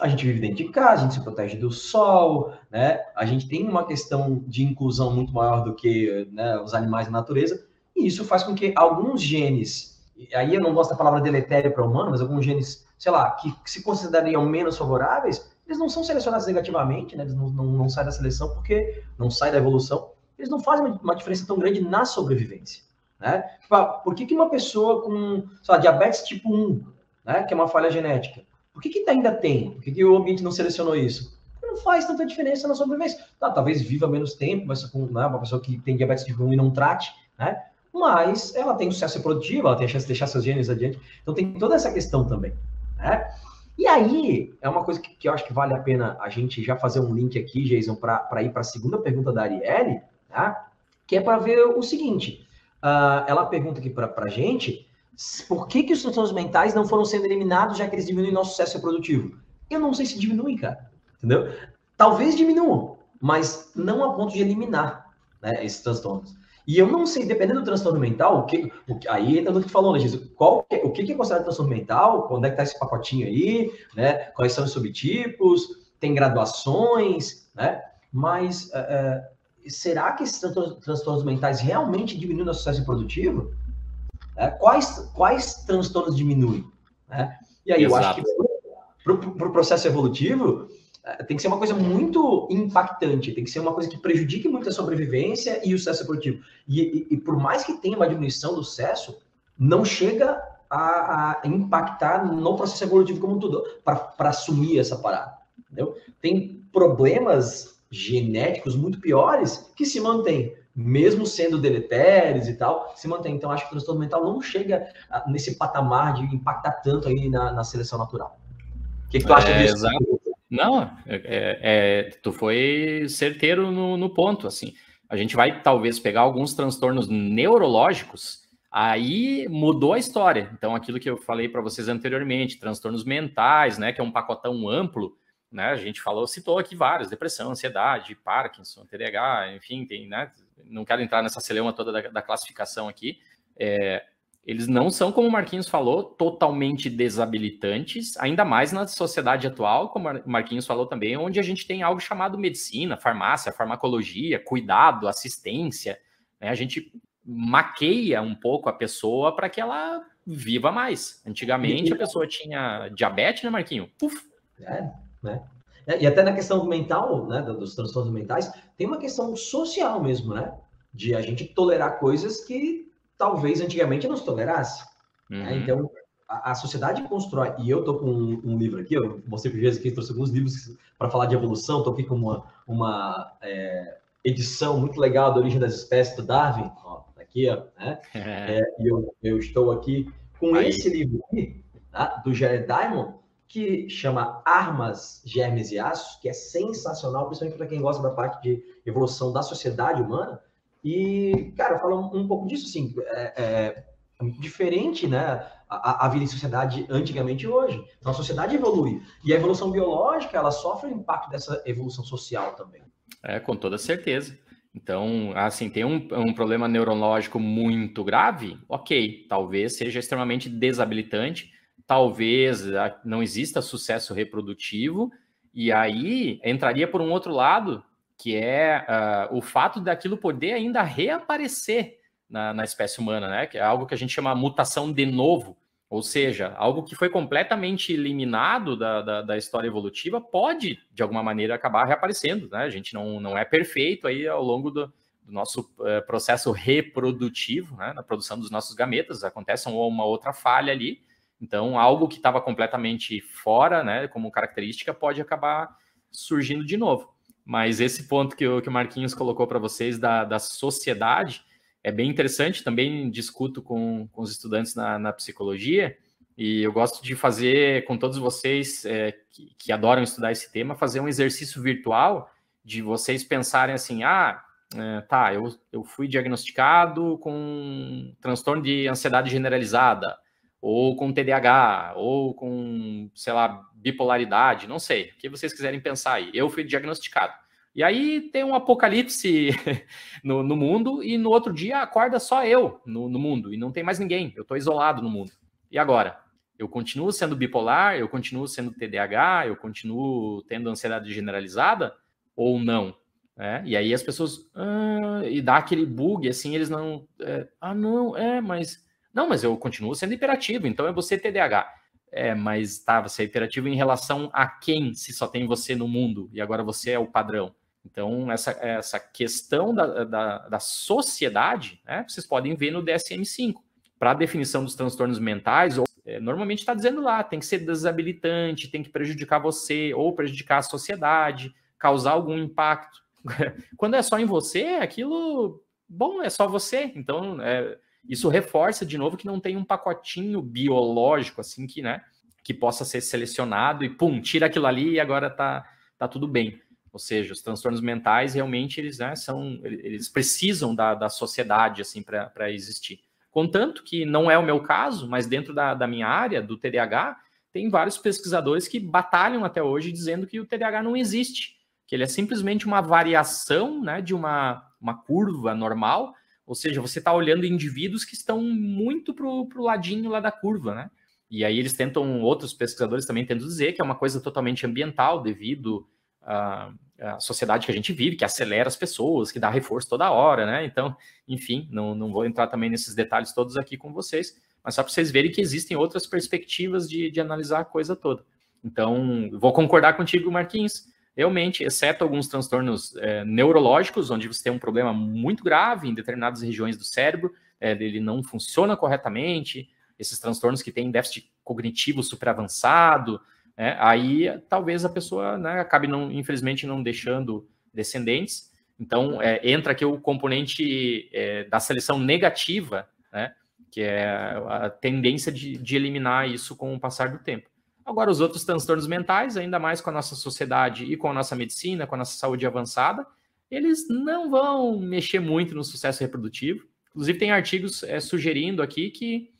a gente vive dentro de casa, a gente se protege do sol, né? A gente tem uma questão de inclusão muito maior do que né, os animais da natureza, e isso faz com que alguns genes, aí eu não gosto da palavra deletério para humano, mas alguns genes, sei lá, que, que, se considerariam menos favoráveis, eles não são selecionados negativamente, né? Eles não, não, não saem da seleção porque não saem da evolução, eles não fazem uma diferença tão grande na sobrevivência, né? Tipo, por que, que uma pessoa com, lá, diabetes tipo 1, né, que é uma falha genética, por que, que ainda tem? Por que, que o ambiente não selecionou isso? Não faz tanta diferença na sobrevivência. Tá, talvez viva menos tempo, mas com né, uma pessoa que tem diabetes tipo 1 e não trate, né? Mas ela tem sucesso reprodutivo, ela tem a chance de deixar seus genes adiante. Então tem toda essa questão também, né? E aí, é uma coisa que, que, eu acho que vale a pena a gente já fazer um link aqui, Jason, para ir para a segunda pergunta da Arielle, tá? que é para ver o seguinte. Uh, ela pergunta aqui para a gente por que, que os transtornos mentais não foram sendo eliminados, já que eles diminuem nosso sucesso reprodutivo? Eu não sei se diminuem, cara. Entendeu? Talvez diminuam, mas não a ponto de eliminar né, esses transtornos. E eu não sei, dependendo do transtorno mental, o que, o, aí entra no que falou, né, Jesus? Qual, o que, que é considerado transtorno mental? Onde é que está esse pacotinho aí? Né? Quais são os subtipos? Tem graduações, né? Mas é, será que esses transtornos mentais realmente diminuem o sucesso reprodutivo? Né? Quais, quais transtornos diminuem? Né? E aí Exato. eu acho que para o pro processo evolutivo é, tem que ser uma coisa muito impactante, tem que ser uma coisa que prejudique muito a sobrevivência e o sucesso evolutivo. E, e, e por mais que tenha uma diminuição do sucesso, não chega a, a impactar no processo evolutivo como um todo, para assumir essa parada. Entendeu? Tem problemas genéticos muito piores que se mantêm mesmo sendo deletérios e tal, se mantém. Então, acho que o transtorno mental não chega nesse patamar de impactar tanto aí na, na seleção natural. O que, que tu acha é, disso? Exato. Não, é, é, é, tu foi certeiro no, no ponto, assim. A gente vai talvez pegar alguns transtornos neurológicos, aí mudou a história. Então, aquilo que eu falei para vocês anteriormente, transtornos mentais, né, que é um pacotão amplo, né? A gente falou, citou aqui vários, depressão, ansiedade, Parkinson, TDAH, enfim, tem, né? Não quero entrar nessa celeuma toda da, da classificação aqui. É, eles não são, como o Marquinhos falou, totalmente desabilitantes, ainda mais na sociedade atual, como o Marquinhos falou também, onde a gente tem algo chamado medicina, farmácia, farmacologia, cuidado, assistência. Né? A gente maqueia um pouco a pessoa para que ela viva mais. Antigamente a pessoa tinha diabetes, né, Marquinho? Puf. É, né? É, e até na questão mental, né, dos transtornos mentais, tem uma questão social mesmo, né? De a gente tolerar coisas que talvez antigamente não se tolerasse. Né? Uhum. Né? Então, a, a, sociedade constrói, e eu tô com um, um livro aqui, eu mostrei para Jesus que trouxe alguns livros para falar de evolução, tô aqui com uma, uma é, edição muito legal da Origem das Espécies do Darwin, ó, tá aqui, ó, né? É, e eu, eu estou aqui com Aí. esse livro aqui, tá? do Jared Diamond, que chama Armas, Germes e Aços, que é sensacional, principalmente para quem gosta da parte de evolução da sociedade humana. E, cara, fala um, um pouco disso, assim, é, é, diferente, né, a, a, vida em sociedade antigamente e hoje. Então, a sociedade evolui. E a evolução biológica, ela sofre o impacto dessa evolução social também. É, com toda certeza. Então, assim, tem um, um, problema neurológico muito grave, ok, talvez seja extremamente desabilitante, talvez ah, não exista sucesso reprodutivo, e aí entraria por um outro lado, que é uh, o fato daquilo poder ainda reaparecer na, na espécie humana, né? Que é algo que a gente chama mutação de novo, ou seja, algo que foi completamente eliminado da, da, da, história evolutiva pode, de alguma maneira, acabar reaparecendo. Né? A gente não, não é perfeito aí ao longo do, do nosso uh, processo reprodutivo, né? na produção dos nossos gametas, acontece uma outra falha ali. Então, algo que estava completamente fora, né, como característica, pode acabar surgindo de novo. Mas esse ponto que o, que o Marquinhos colocou para vocês da, da sociedade, é bem interessante, também discuto com, com os estudantes na, na psicologia, e eu gosto de fazer com todos vocês é, que, que, adoram estudar esse tema, fazer um exercício virtual de vocês pensarem assim, ah, é, tá, eu, eu fui diagnosticado com transtorno de ansiedade generalizada, ou com TDAH, ou com, sei lá, bipolaridade, não sei, o que vocês quiserem pensar aí. Eu fui diagnosticado. E aí tem um apocalipse no, no, mundo e no outro dia acorda só eu no, no mundo e não tem mais ninguém. Eu estou isolado no mundo. E agora? Eu continuo sendo bipolar? Eu continuo sendo TDAH? Eu continuo tendo ansiedade generalizada? Ou não? É, e aí as pessoas ah, e dá aquele bug assim, eles não é, ah não é, mas não, mas eu continuo sendo hiperativo, então é você TDAH. É, mas tá, você é hiperativo em relação a quem se só tem você no mundo e agora você é o padrão. Então, essa, essa questão da, da, da sociedade, né, vocês podem ver no DSM-5. Para a definição dos transtornos mentais, ou, é, normalmente está dizendo lá, tem que ser desabilitante, tem que prejudicar você, ou prejudicar a sociedade, causar algum impacto. Quando é só em você, aquilo, bom, é só você. Então, é, isso reforça de novo que não tem um pacotinho biológico, assim, que, né, que possa ser selecionado e, pum, tira aquilo ali e agora tá, tá tudo bem. Ou seja, os transtornos mentais realmente eles né, são, eles precisam da, da sociedade assim para existir. Contanto que não é o meu caso, mas dentro da, da minha área, do TDAH, tem vários pesquisadores que batalham até hoje dizendo que o TDAH não existe, que ele é simplesmente uma variação né, de uma, uma curva normal, ou seja, você está olhando indivíduos que estão muito para o ladinho lá da curva, né? E aí eles tentam, outros pesquisadores também tentam dizer que é uma coisa totalmente ambiental, devido a, a, sociedade que a gente vive, que acelera as pessoas, que dá reforço toda hora, né? Então, enfim, não, não vou entrar também nesses detalhes todos aqui com vocês, mas só para vocês verem que existem outras perspectivas de, de analisar a coisa toda. Então, vou concordar contigo, Marquinhos. Realmente, exceto alguns transtornos é, neurológicos, onde você tem um problema muito grave em determinadas regiões do cérebro, é, ele não funciona corretamente, esses transtornos que têm déficit cognitivo super avançado, é, aí talvez a pessoa né, acabe, não, infelizmente, não deixando descendentes. Então, é, entra aqui o componente é, da seleção negativa, né, que é a tendência de, de, eliminar isso com o passar do tempo. Agora, os outros transtornos mentais, ainda mais com a nossa sociedade e com a nossa medicina, com a nossa saúde avançada, eles não vão mexer muito no sucesso reprodutivo. Inclusive, tem artigos é, sugerindo aqui que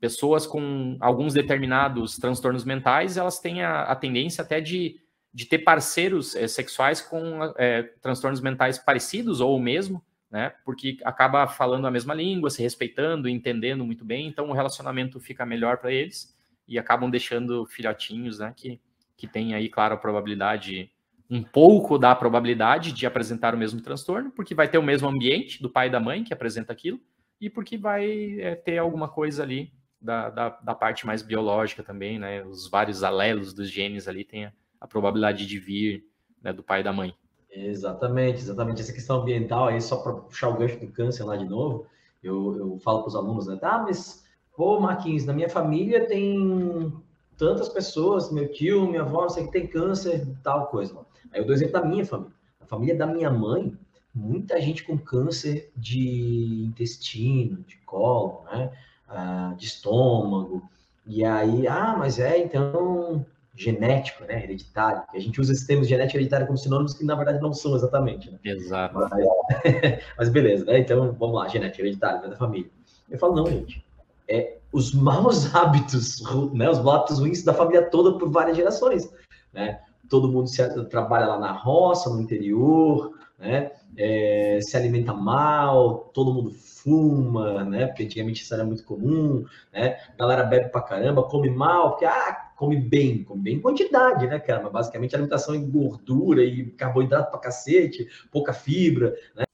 pessoas com alguns determinados transtornos mentais, elas têm a, a tendência até de, de ter parceiros é, sexuais com é, transtornos mentais parecidos ou o mesmo, né? Porque acaba falando a mesma língua, se respeitando, entendendo muito bem, então o relacionamento fica melhor para eles e acabam deixando filhotinhos, né? Que, que tem aí, claro, a probabilidade, um pouco da probabilidade de apresentar o mesmo transtorno, porque vai ter o mesmo ambiente do pai e da mãe que apresenta aquilo, e porque vai é, ter alguma coisa ali da, da, da, parte mais biológica também, né? Os vários alelos dos genes ali têm a, a probabilidade de vir né, do pai e da mãe. Exatamente, exatamente. Essa questão ambiental aí, só para puxar o gancho do câncer lá de novo, eu, eu falo para os alunos, né? Tá, mas, pô, Marquinhos, na minha família tem tantas pessoas, meu tio, minha avó, não sei que tem câncer, tal coisa. Aí eu dou exemplo da minha família. A família da minha mãe, muita gente com câncer de intestino, de colo, né? Ah, de estômago. E aí, ah, mas é, então, genético, né? Hereditário. A gente usa esses termos genético e hereditário como sinônimos que, na verdade, não são exatamente. Né? Exato. Mas, mas, beleza, né? Então, vamos lá, genético, hereditário, da família. Eu falo, não, gente. É os maus hábitos, né? Os hábitos ruins da família toda por várias gerações, né? Todo mundo se, trabalha lá na roça, no interior, né? É, se alimenta mal, todo mundo fuma, né? Porque antigamente isso era muito comum, né? A galera bebe pra caramba, come mal, porque ah, come bem, come bem em quantidade, né, cara? Mas basicamente alimentação em gordura e carboidrato pra cacete, pouca fibra, né?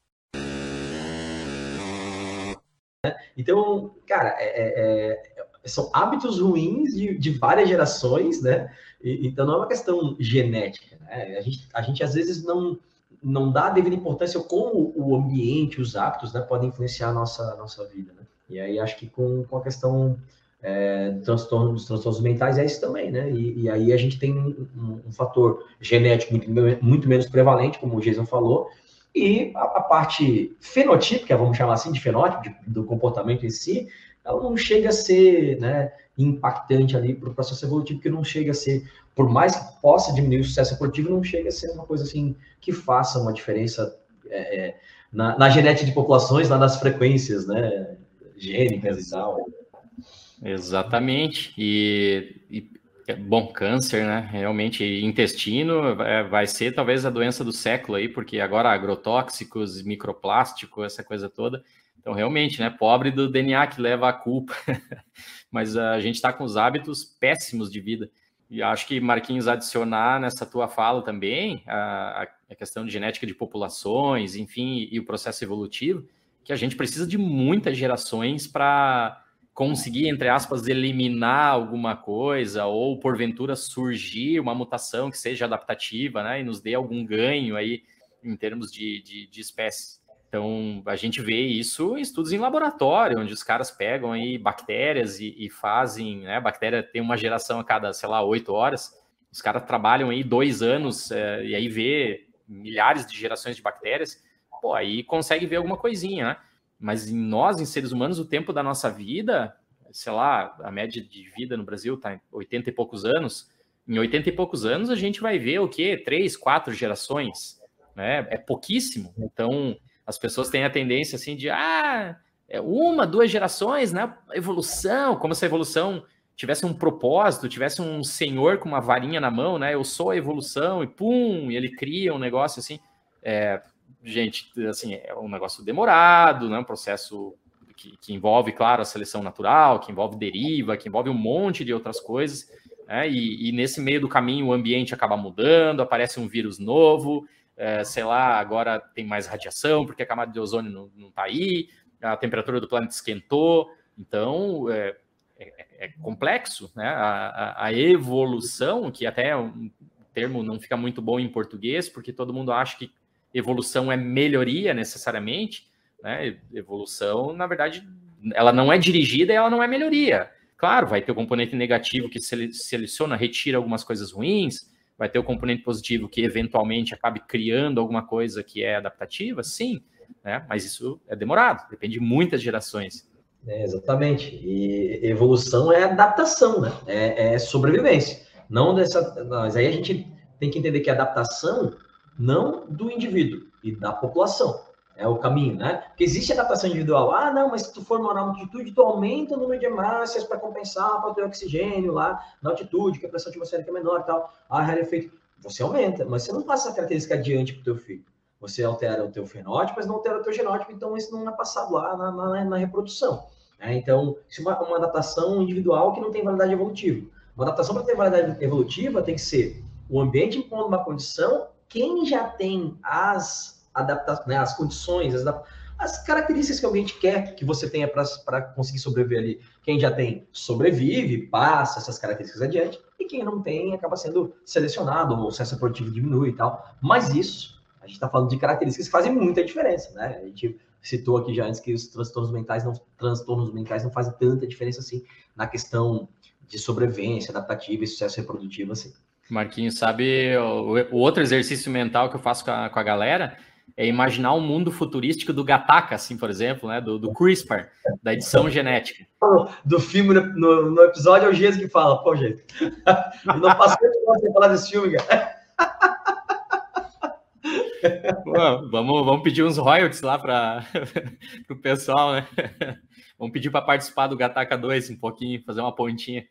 Então, cara, é, é, é, são hábitos ruins de, de várias gerações, né? E, então não é uma questão genética, né? A gente, a gente às vezes não não dá a devida importância como o ambiente, os hábitos, né, podem influenciar a nossa, nossa vida, né? E aí acho que com, com a questão é, transtorno, dos transtornos mentais é isso também, né? E, e aí a gente tem um, um, fator genético muito, muito menos prevalente, como o Jason falou, e a, a parte fenotípica, vamos chamar assim, de fenótipo, de, do comportamento em si, ela não chega a ser né, impactante ali para o processo evolutivo, que não chega a ser, por mais que possa diminuir o sucesso evolutivo, não chega a ser uma coisa assim que faça uma diferença é, é, na, na, genética de populações, lá nas frequências né, gênicas e tal. Exatamente. E, e, bom, câncer, né? Realmente, intestino é, vai ser talvez a doença do século aí, porque agora agrotóxicos, microplástico, essa coisa toda. Então, realmente, né? Pobre do DNA que leva a culpa. Mas a gente está com os hábitos péssimos de vida. E acho que, Marquinhos, adicionar nessa tua fala também a, a questão de genética de populações, enfim, e o processo evolutivo, que a gente precisa de muitas gerações para conseguir, entre aspas, eliminar alguma coisa, ou porventura surgir uma mutação que seja adaptativa, né, e nos dê algum ganho aí em termos de, de, de. Então, a gente vê isso em estudos em laboratório, onde os caras pegam aí bactérias e, e fazem, né? A bactéria tem uma geração a cada, sei lá, oito horas. Os caras trabalham aí dois anos é, e aí vê milhares de gerações de bactérias. Pô, aí consegue ver alguma coisinha, né? Mas em nós, em seres humanos, o tempo da nossa vida, sei lá, a média de vida no Brasil está em 80 e poucos anos. Em 80 e poucos anos, a gente vai ver o quê? Três, quatro gerações. Né? É pouquíssimo. Então, as pessoas têm a tendência assim de ah, é uma, duas gerações, né? Evolução, como se a evolução tivesse um propósito, tivesse um senhor com uma varinha na mão, né? Eu sou a evolução e pum, ele cria um negócio assim. É, gente, assim, é um negócio demorado, né? Um processo que, que, envolve, claro, a seleção natural, que envolve deriva, que envolve um monte de outras coisas. Né? E, e nesse meio do caminho o ambiente acaba mudando, aparece um vírus novo, é, sei lá, agora tem mais radiação, porque a camada de ozônio não está aí, a temperatura do planeta esquentou, então é, é, é complexo, né? A, a, a, evolução, que até um termo não fica muito bom em português, porque todo mundo acha que evolução é melhoria necessariamente, né? Evolução, na verdade, ela não é dirigida e ela não é melhoria. Claro, vai ter o componente negativo que seleciona, retira algumas coisas ruins, vai ter o componente positivo que eventualmente acabe criando alguma coisa que é adaptativa, sim, né? Mas isso é demorado, depende de muitas gerações. É, exatamente. E evolução é adaptação, né? É, é, sobrevivência. Não dessa. Mas aí a gente tem que entender que adaptação não do indivíduo e da população é o caminho, né? Porque existe adaptação individual. Ah, não, mas se tu for morar na altitude, tu aumenta o número de hemácias para compensar para ter oxigênio lá na altitude, que a pressão atmosférica é menor e tal. Ah, é efeito. Você aumenta, mas você não passa a característica adiante para o teu filho. Você altera o teu fenótipo, mas não altera o teu genótipo, então isso não é passado lá na, na, na reprodução. Né? Então, isso é uma, uma adaptação individual que não tem validade evolutiva. Uma adaptação para ter validade evolutiva tem que ser o ambiente impondo uma condição, quem já tem as adaptação, né, as condições, as, as características que alguém quer que você tenha para conseguir sobreviver ali. Quem já tem, sobrevive, passa essas características adiante, e quem não tem acaba sendo selecionado, ou o sucesso produtivo diminui e tal. Mas isso, a gente está falando de características que fazem muita diferença, né? A gente citou aqui já antes que os transtornos mentais não, transtornos mentais não fazem tanta diferença assim na questão de sobrevivência adaptativa e sucesso reprodutivo assim. Marquinhos, sabe o, o, outro exercício mental que eu faço com a, com a galera é imaginar um mundo futurístico do Gataca, assim, por exemplo, né? Do, do CRISPR, da edição genética. Do filme, no, no episódio, é o Gias que fala, pô, gente, eu não passei de falar desse filme, cara. Pô, vamos, vamos pedir uns royalties lá para o pessoal, né? Vamos pedir para participar do Gataca 2 um pouquinho, fazer uma pontinha.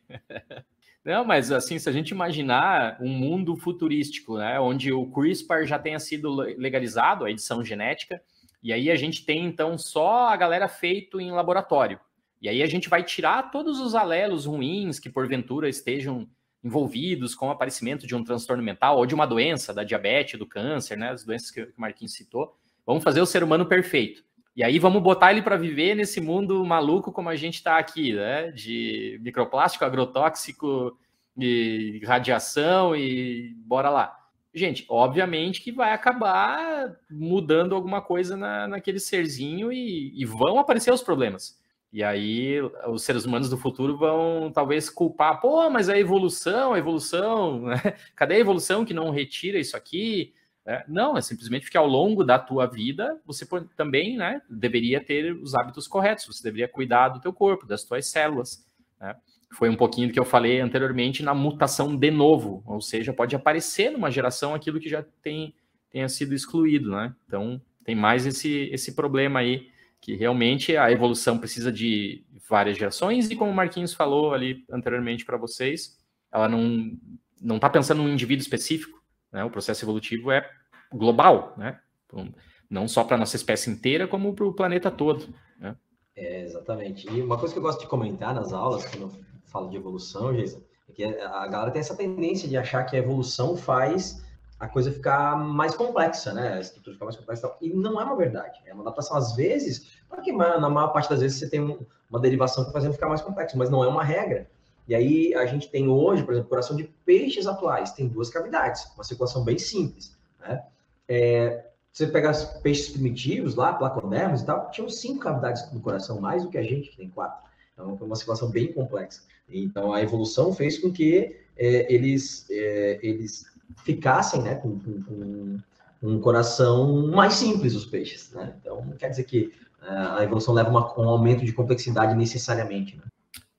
Não, mas assim, se a gente imaginar um mundo futurístico, né, onde o CRISPR já tenha sido legalizado, a edição genética, e aí a gente tem então só a galera feito em laboratório. E aí a gente vai tirar todos os alelos ruins que porventura estejam envolvidos com o aparecimento de um transtorno mental ou de uma doença, da diabetes, do câncer, né, as doenças que o Marquinhos citou. Vamos fazer o ser humano perfeito. E aí vamos botar ele para viver nesse mundo maluco como a gente está aqui, né? De microplástico, agrotóxico, e radiação e bora lá. Gente, obviamente que vai acabar mudando alguma coisa na, naquele serzinho e, e vão aparecer os problemas. E aí os seres humanos do futuro vão talvez culpar, pô, mas a evolução, a evolução, né? cadê a evolução que não retira isso aqui? É, não, é simplesmente porque ao longo da tua vida você também né, deveria ter os hábitos corretos, você deveria cuidar do teu corpo, das tuas células. Né? Foi um pouquinho do que eu falei anteriormente na mutação de novo, ou seja, pode aparecer numa geração aquilo que já tem, tenha sido excluído. Né? Então, tem mais esse, esse problema aí, que realmente a evolução precisa de várias gerações, e como o Marquinhos falou ali anteriormente para vocês, ela não não está pensando num indivíduo específico, né? O processo evolutivo é global, né? Então, não só para a nossa espécie inteira, como para o planeta todo. Né? É, exatamente. E uma coisa que eu gosto de comentar nas aulas, quando eu falo de evolução, Jason, é que a galera tem essa tendência de achar que a evolução faz a coisa ficar mais complexa, né? A estrutura ficar mais complexa. E não é uma verdade. É uma adaptação, às vezes, porque na maior parte das vezes você tem uma derivação que faz ele ficar mais complexo, mas não é uma regra. E aí a gente tem hoje, por exemplo, coração de peixes atuais, tem duas cavidades, uma circulação bem simples, né? É, você pegar os peixes primitivos lá, placodermos e tal, tinham cinco cavidades no coração, mais do que a gente, que tem quatro. Então, é uma situação bem complexa. Então, a evolução fez com que é, eles, é, eles ficassem né, com, com, com, um coração mais simples, os peixes. Né? Então, não quer dizer que é, a evolução leva uma, um aumento de complexidade necessariamente. Né?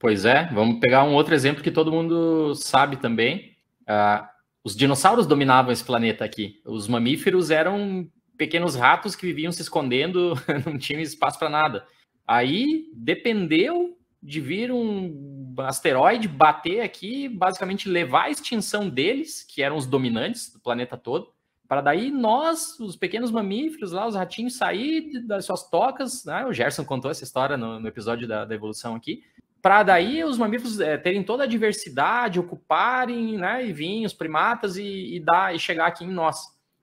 Pois é, vamos pegar um outro exemplo que todo mundo sabe também. Uh, os dinossauros dominavam esse planeta aqui. Os mamíferos eram pequenos ratos que viviam se escondendo, não tinham espaço para nada. Aí dependeu de vir um asteroide bater aqui, basicamente levar a extinção deles, que eram os dominantes do planeta todo, para daí nós, os pequenos mamíferos lá, os ratinhos, sair das suas tocas. Né? O Gerson contou essa história no, no episódio da, da, evolução aqui para daí os mamíferos é, terem toda a diversidade, ocuparem, né, e vir os primatas e, e, dar e chegar aqui em nós.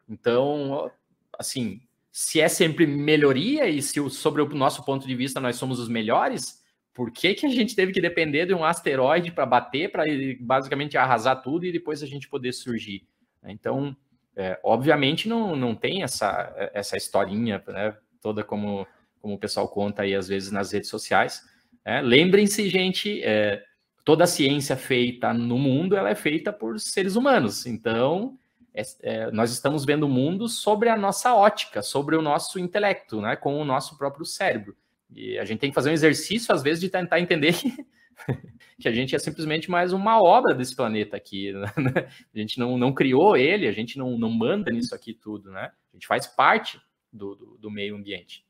Então, assim, se é sempre melhoria e se sobre o nosso ponto de vista nós somos os melhores, por que, que a gente teve que depender de um asteroide para bater, para basicamente arrasar tudo e depois a gente poder surgir? Então, é, obviamente não, não tem essa, essa historinha né, toda como, como o pessoal conta aí às vezes nas redes sociais, é, Lembrem-se, gente, é, toda a ciência feita no mundo ela é feita por seres humanos. Então, é, é, nós estamos vendo o mundo sobre a nossa ótica, sobre o nosso intelecto, né, com o nosso próprio cérebro. E a gente tem que fazer um exercício, às vezes, de tentar entender que, que a gente é simplesmente mais uma obra desse planeta aqui. Né? A gente não, não criou ele, a gente não, não manda nisso aqui tudo, né? A gente faz parte do, do, do meio ambiente.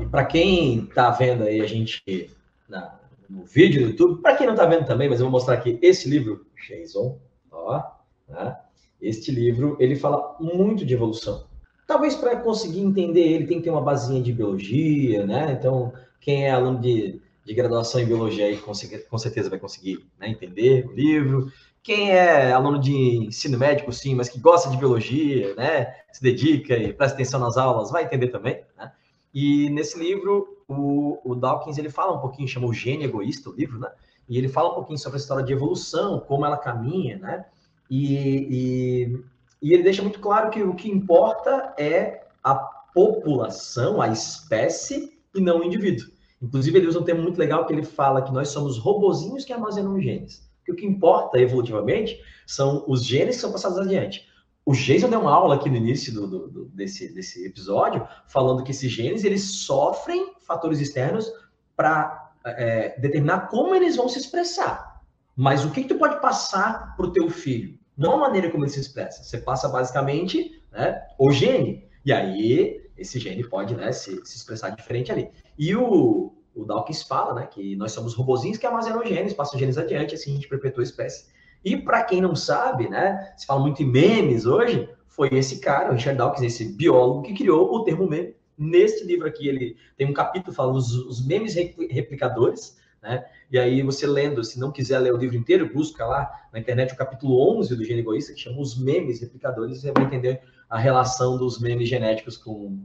E para quem está vendo aí a gente na, no vídeo do YouTube, para quem não está vendo também, mas eu vou mostrar aqui esse livro, Jason, ó, né? este livro, ele fala muito de evolução. Talvez para conseguir entender ele tem que ter uma basinha de biologia, né? Então, quem é aluno de, de graduação em biologia aí com, com certeza vai conseguir né, entender o livro. Quem é aluno de ensino médico, sim, mas que gosta de biologia, né? Se dedica e presta atenção nas aulas, vai entender também, né? E nesse livro, o, o Dawkins ele fala um pouquinho, chama o Gênio Egoísta, o livro, né? E ele fala um pouquinho sobre a história de evolução, como ela caminha, né? E, e, e ele deixa muito claro que o que importa é a população, a espécie, e não o indivíduo. Inclusive, ele usa um termo muito legal que ele fala que nós somos robozinhos que armazenam genes. Que o que importa evolutivamente são os genes que são passados adiante. O Jason deu uma aula aqui no início do, do, do, desse, desse episódio, falando que esses genes eles sofrem fatores externos para é, determinar como eles vão se expressar. Mas o que, que tu pode passar para o teu filho? Não a maneira como ele se expressa. Você passa basicamente né, o gene. E aí, esse gene pode né, se, se expressar diferente ali. E o, o Dawkins fala né, que nós somos robozinhos que armazenam genes, passam genes adiante, assim a gente perpetua a espécie. E para quem não sabe, né, se fala muito em memes hoje, foi esse cara, o Richard Dawkins, esse biólogo, que criou o termo meme. Neste livro aqui, ele tem um capítulo falando os, os memes replicadores, né? E aí você lendo, se não quiser ler o livro inteiro, busca lá na internet o capítulo 11 do Gênio Egoísta, que chama Os Memes Replicadores, e você vai entender a relação dos memes genéticos com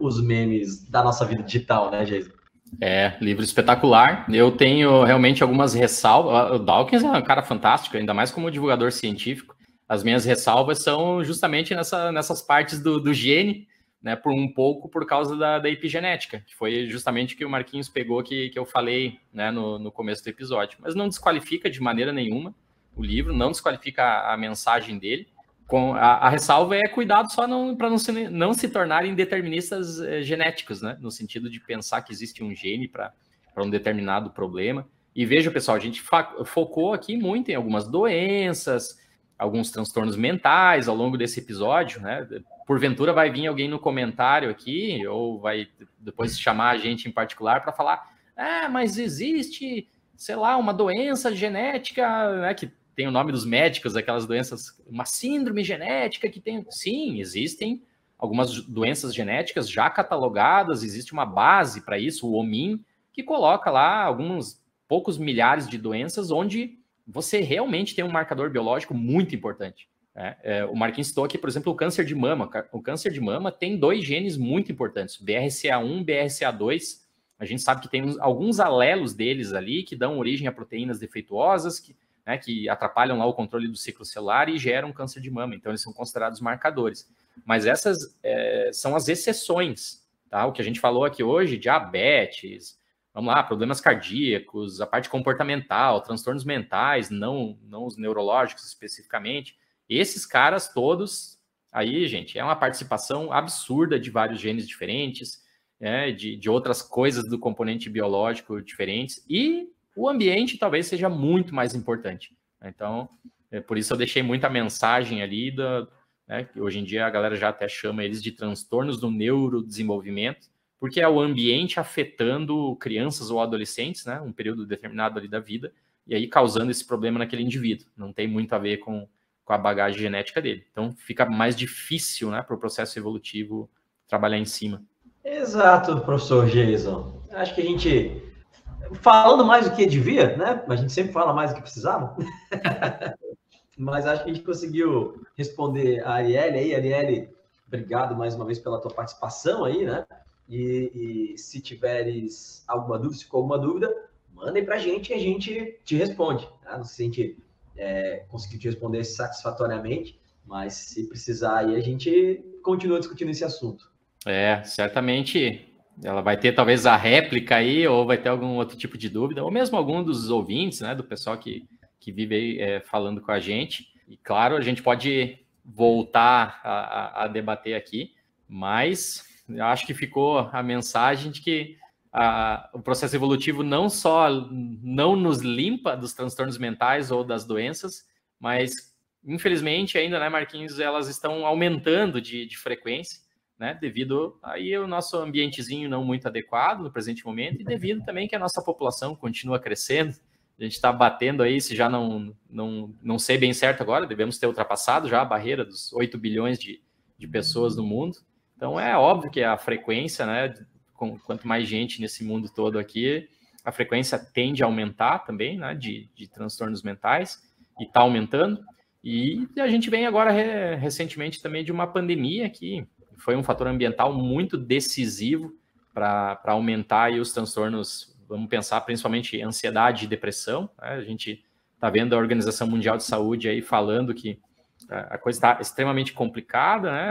os memes da nossa vida digital, né, Jason? É, livro espetacular. Eu tenho realmente algumas ressalvas. O Dawkins é um cara fantástico, ainda mais como divulgador científico. As minhas ressalvas são justamente nessa, nessas partes do, do gene, né, por um pouco por causa da, da epigenética, que foi justamente que o Marquinhos pegou que, que eu falei né, no, no começo do episódio. Mas não desqualifica de maneira nenhuma o livro, não desqualifica a, a mensagem dele. Com a, a, ressalva é cuidado só para não se, não se tornarem deterministas eh, genéticos, né? No sentido de pensar que existe um gene para um determinado problema. E veja, pessoal, a gente focou aqui muito em algumas doenças, alguns transtornos mentais ao longo desse episódio, né? Porventura vai vir alguém no comentário aqui, ou vai depois chamar a gente em particular para falar: ah, mas existe, sei lá, uma doença genética, né? Que tem o nome dos médicos, aquelas doenças, uma síndrome genética que tem. Sim, existem algumas doenças genéticas já catalogadas, existe uma base para isso, o OMIM, que coloca lá alguns poucos milhares de doenças onde você realmente tem um marcador biológico muito importante. Né? É, o Marquinhos citou aqui, por exemplo, o câncer de mama. O câncer de mama tem dois genes muito importantes, BRCA1 e BRCA2. A gente sabe que tem uns, alguns alelos deles ali que dão origem a proteínas defeituosas, que né, que atrapalham lá o controle do ciclo celular e geram câncer de mama. Então, eles são considerados marcadores. Mas essas é, são as exceções, tá? O que a gente falou aqui hoje, diabetes, vamos lá, problemas cardíacos, a parte comportamental, transtornos mentais, não, não os neurológicos especificamente. Esses caras todos, aí, gente, é uma participação absurda de vários genes diferentes, é, de, de outras coisas do componente biológico diferentes, e o ambiente talvez seja muito mais importante. Então, é por isso eu deixei muita mensagem ali da, né, que hoje em dia a galera já até chama eles de transtornos do neurodesenvolvimento, porque é o ambiente afetando crianças ou adolescentes, né, um período determinado ali da vida, e aí causando esse problema naquele indivíduo. Não tem muito a ver com, com a bagagem genética dele. Então fica mais difícil né, para o processo evolutivo trabalhar em cima. Exato, professor Jason. Acho que a gente falando mais do que devia, né? A gente sempre fala mais do que precisava. Mas acho que a gente conseguiu responder a Arielle aí. Arielle, obrigado mais uma vez pela tua participação aí, né? E, e se tiveres alguma dúvida, se ficou alguma dúvida, mandem para a gente e a gente te responde. Tá? Não sei se a gente é, conseguiu te responder satisfatoriamente, mas se precisar aí, a gente continua discutindo esse assunto. É, certamente ela vai ter talvez a réplica aí, ou vai ter algum outro tipo de dúvida, ou mesmo algum dos ouvintes, né, do pessoal que, que vive aí, é, falando com a gente. E claro, a gente pode voltar a, a, a debater aqui, mas eu acho que ficou a mensagem de que a, o processo evolutivo não só não nos limpa dos transtornos mentais ou das doenças, mas infelizmente ainda, né, Marquinhos, elas estão aumentando de, de frequência né? Devido aí o nosso ambientezinho não muito adequado no presente momento e devido também que a nossa população continua crescendo. A gente está batendo aí, se já não, não, não sei bem certo agora, devemos ter ultrapassado já a barreira dos 8 bilhões de, de pessoas no mundo. Então é óbvio que a frequência, né? Com, quanto mais gente nesse mundo todo aqui, a frequência tende a aumentar também, né? De, de transtornos mentais e está aumentando. E a gente vem agora recentemente também de uma pandemia que foi um fator ambiental muito decisivo para aumentar os transtornos, vamos pensar principalmente ansiedade e depressão. Né? A gente está vendo a Organização Mundial de Saúde aí falando que a coisa está extremamente complicada, né?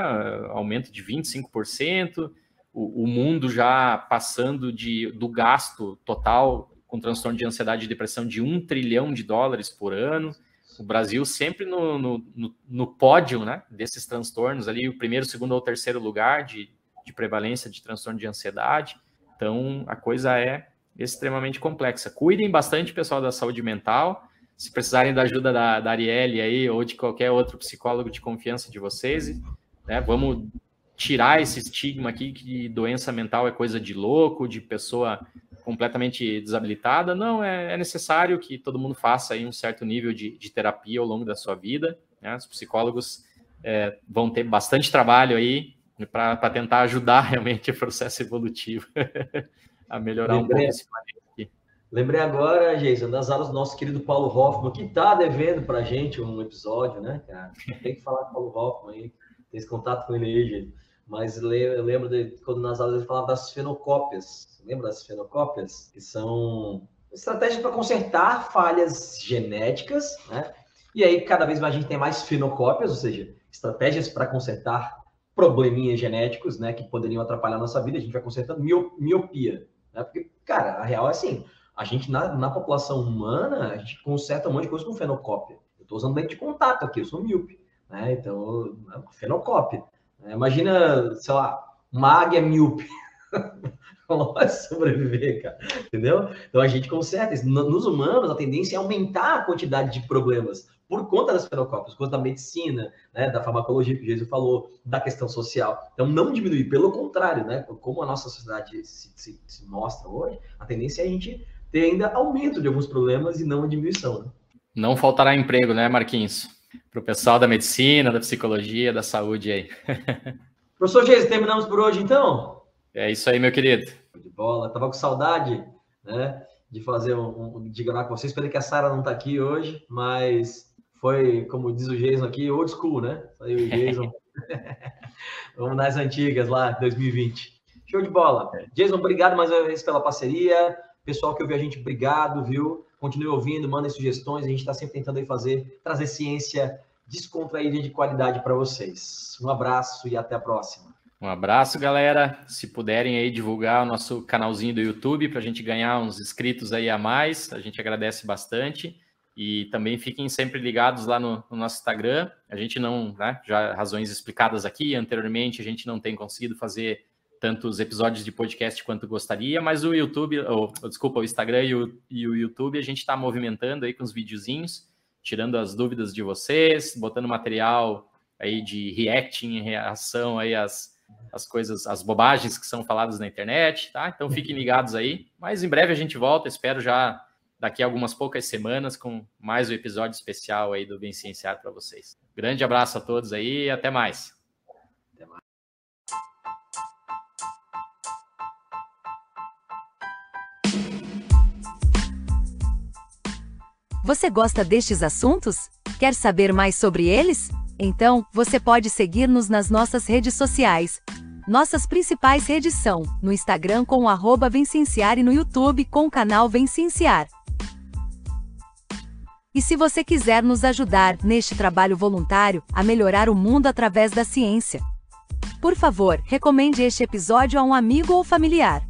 aumento de 25%, o, o mundo já passando de, do gasto total com transtorno de ansiedade e depressão de um trilhão de dólares por ano. O Brasil sempre no, no, no, pódio né, desses transtornos, ali o primeiro, segundo ou terceiro lugar de, de prevalência de transtorno de ansiedade. Então, a coisa é extremamente complexa. Cuidem bastante, pessoal da saúde mental. Se precisarem da ajuda da, da Arielle aí ou de qualquer outro psicólogo de confiança de vocês, né, vamos tirar esse estigma aqui que doença mental é coisa de louco, de pessoa completamente desabilitada. Não, é, é necessário que todo mundo faça aí um certo nível de, de terapia ao longo da sua vida. Né? Os psicólogos é, vão ter bastante trabalho aí para tentar ajudar realmente o processo evolutivo a melhorar lembrei, um pouco esse aqui. Lembrei agora, Jason, das aulas do nosso querido Paulo Hoffman, que está devendo para a gente um episódio, né, cara? Tem que falar com o Paulo Hoffman aí, tem esse contato com ele aí, gente mas eu lembro de quando nas aulas ele falava das fenocópias. Lembra das fenocópias? Que são estratégias para consertar falhas genéticas, né? E aí, cada vez mais a gente tem mais fenocópias, ou seja, estratégias para consertar probleminhas genéticos, né, que poderiam atrapalhar a nossa vida. A gente vai consertando miopia, né? Porque, cara, a real é assim, a gente, na, na população humana, a gente conserta um monte de coisa com fenocópia. Eu estou usando lente de contato aqui, eu sou míope, né? Então, é fenocópia. É, imagina, sei lá, uma águia míope. Não vai sobreviver, cara. Entendeu? Então a gente conserta isso. Nos humanos, a tendência é aumentar a quantidade de problemas por conta das fenocópias, por conta da medicina, né, da farmacologia que o Jesus falou, da questão social. Então, não diminuir, pelo contrário, né, como a nossa sociedade se, se, se mostra hoje, a tendência é a gente ter ainda aumento de alguns problemas e não a diminuição. Né? Não faltará emprego, né, Marquinhos? Para o pessoal da medicina, da psicologia, da saúde aí. Professor Geis, terminamos por hoje então? É isso aí, meu querido. De bola, tava com saudade, né, de fazer um, um de gravar com vocês. Espero que a Sara não tá aqui hoje, mas foi, como diz o Jason aqui, old school, né? Saiu o Jason. Vamos nas antigas lá, 2020. Show de bola. Jason, obrigado mais uma vez pela parceria. Pessoal que ouviu a gente, obrigado, viu? Continue ouvindo, mandem sugestões. A gente está sempre tentando aí fazer, trazer ciência descontraída de qualidade para vocês. Um abraço e até a próxima. Um abraço, galera. Se puderem aí divulgar o nosso canalzinho do YouTube para a gente ganhar uns inscritos aí a mais, a gente agradece bastante. E também fiquem sempre ligados lá no, no nosso Instagram. A gente não, né, já razões explicadas aqui anteriormente, a gente não tem conseguido fazer tantos episódios de podcast quanto gostaria, mas o YouTube, ou, desculpa, o Instagram e o, e o YouTube a gente está movimentando aí com os videozinhos, tirando as dúvidas de vocês, botando material aí de reacting em reação aí às, às coisas, às bobagens que são faladas na internet, tá? Então fiquem ligados aí, mas em breve a gente volta, espero já daqui a algumas poucas semanas com mais um episódio especial aí do Bem Cienciar para vocês. Grande abraço a todos aí e até mais. Você gosta destes assuntos? Quer saber mais sobre eles? Então, você pode seguir-nos nas nossas redes sociais. Nossas principais redes são no Instagram com o e no YouTube com o canal Vencenciar. E se você quiser nos ajudar neste trabalho voluntário a melhorar o mundo através da ciência, por favor, recomende este episódio a um amigo ou familiar.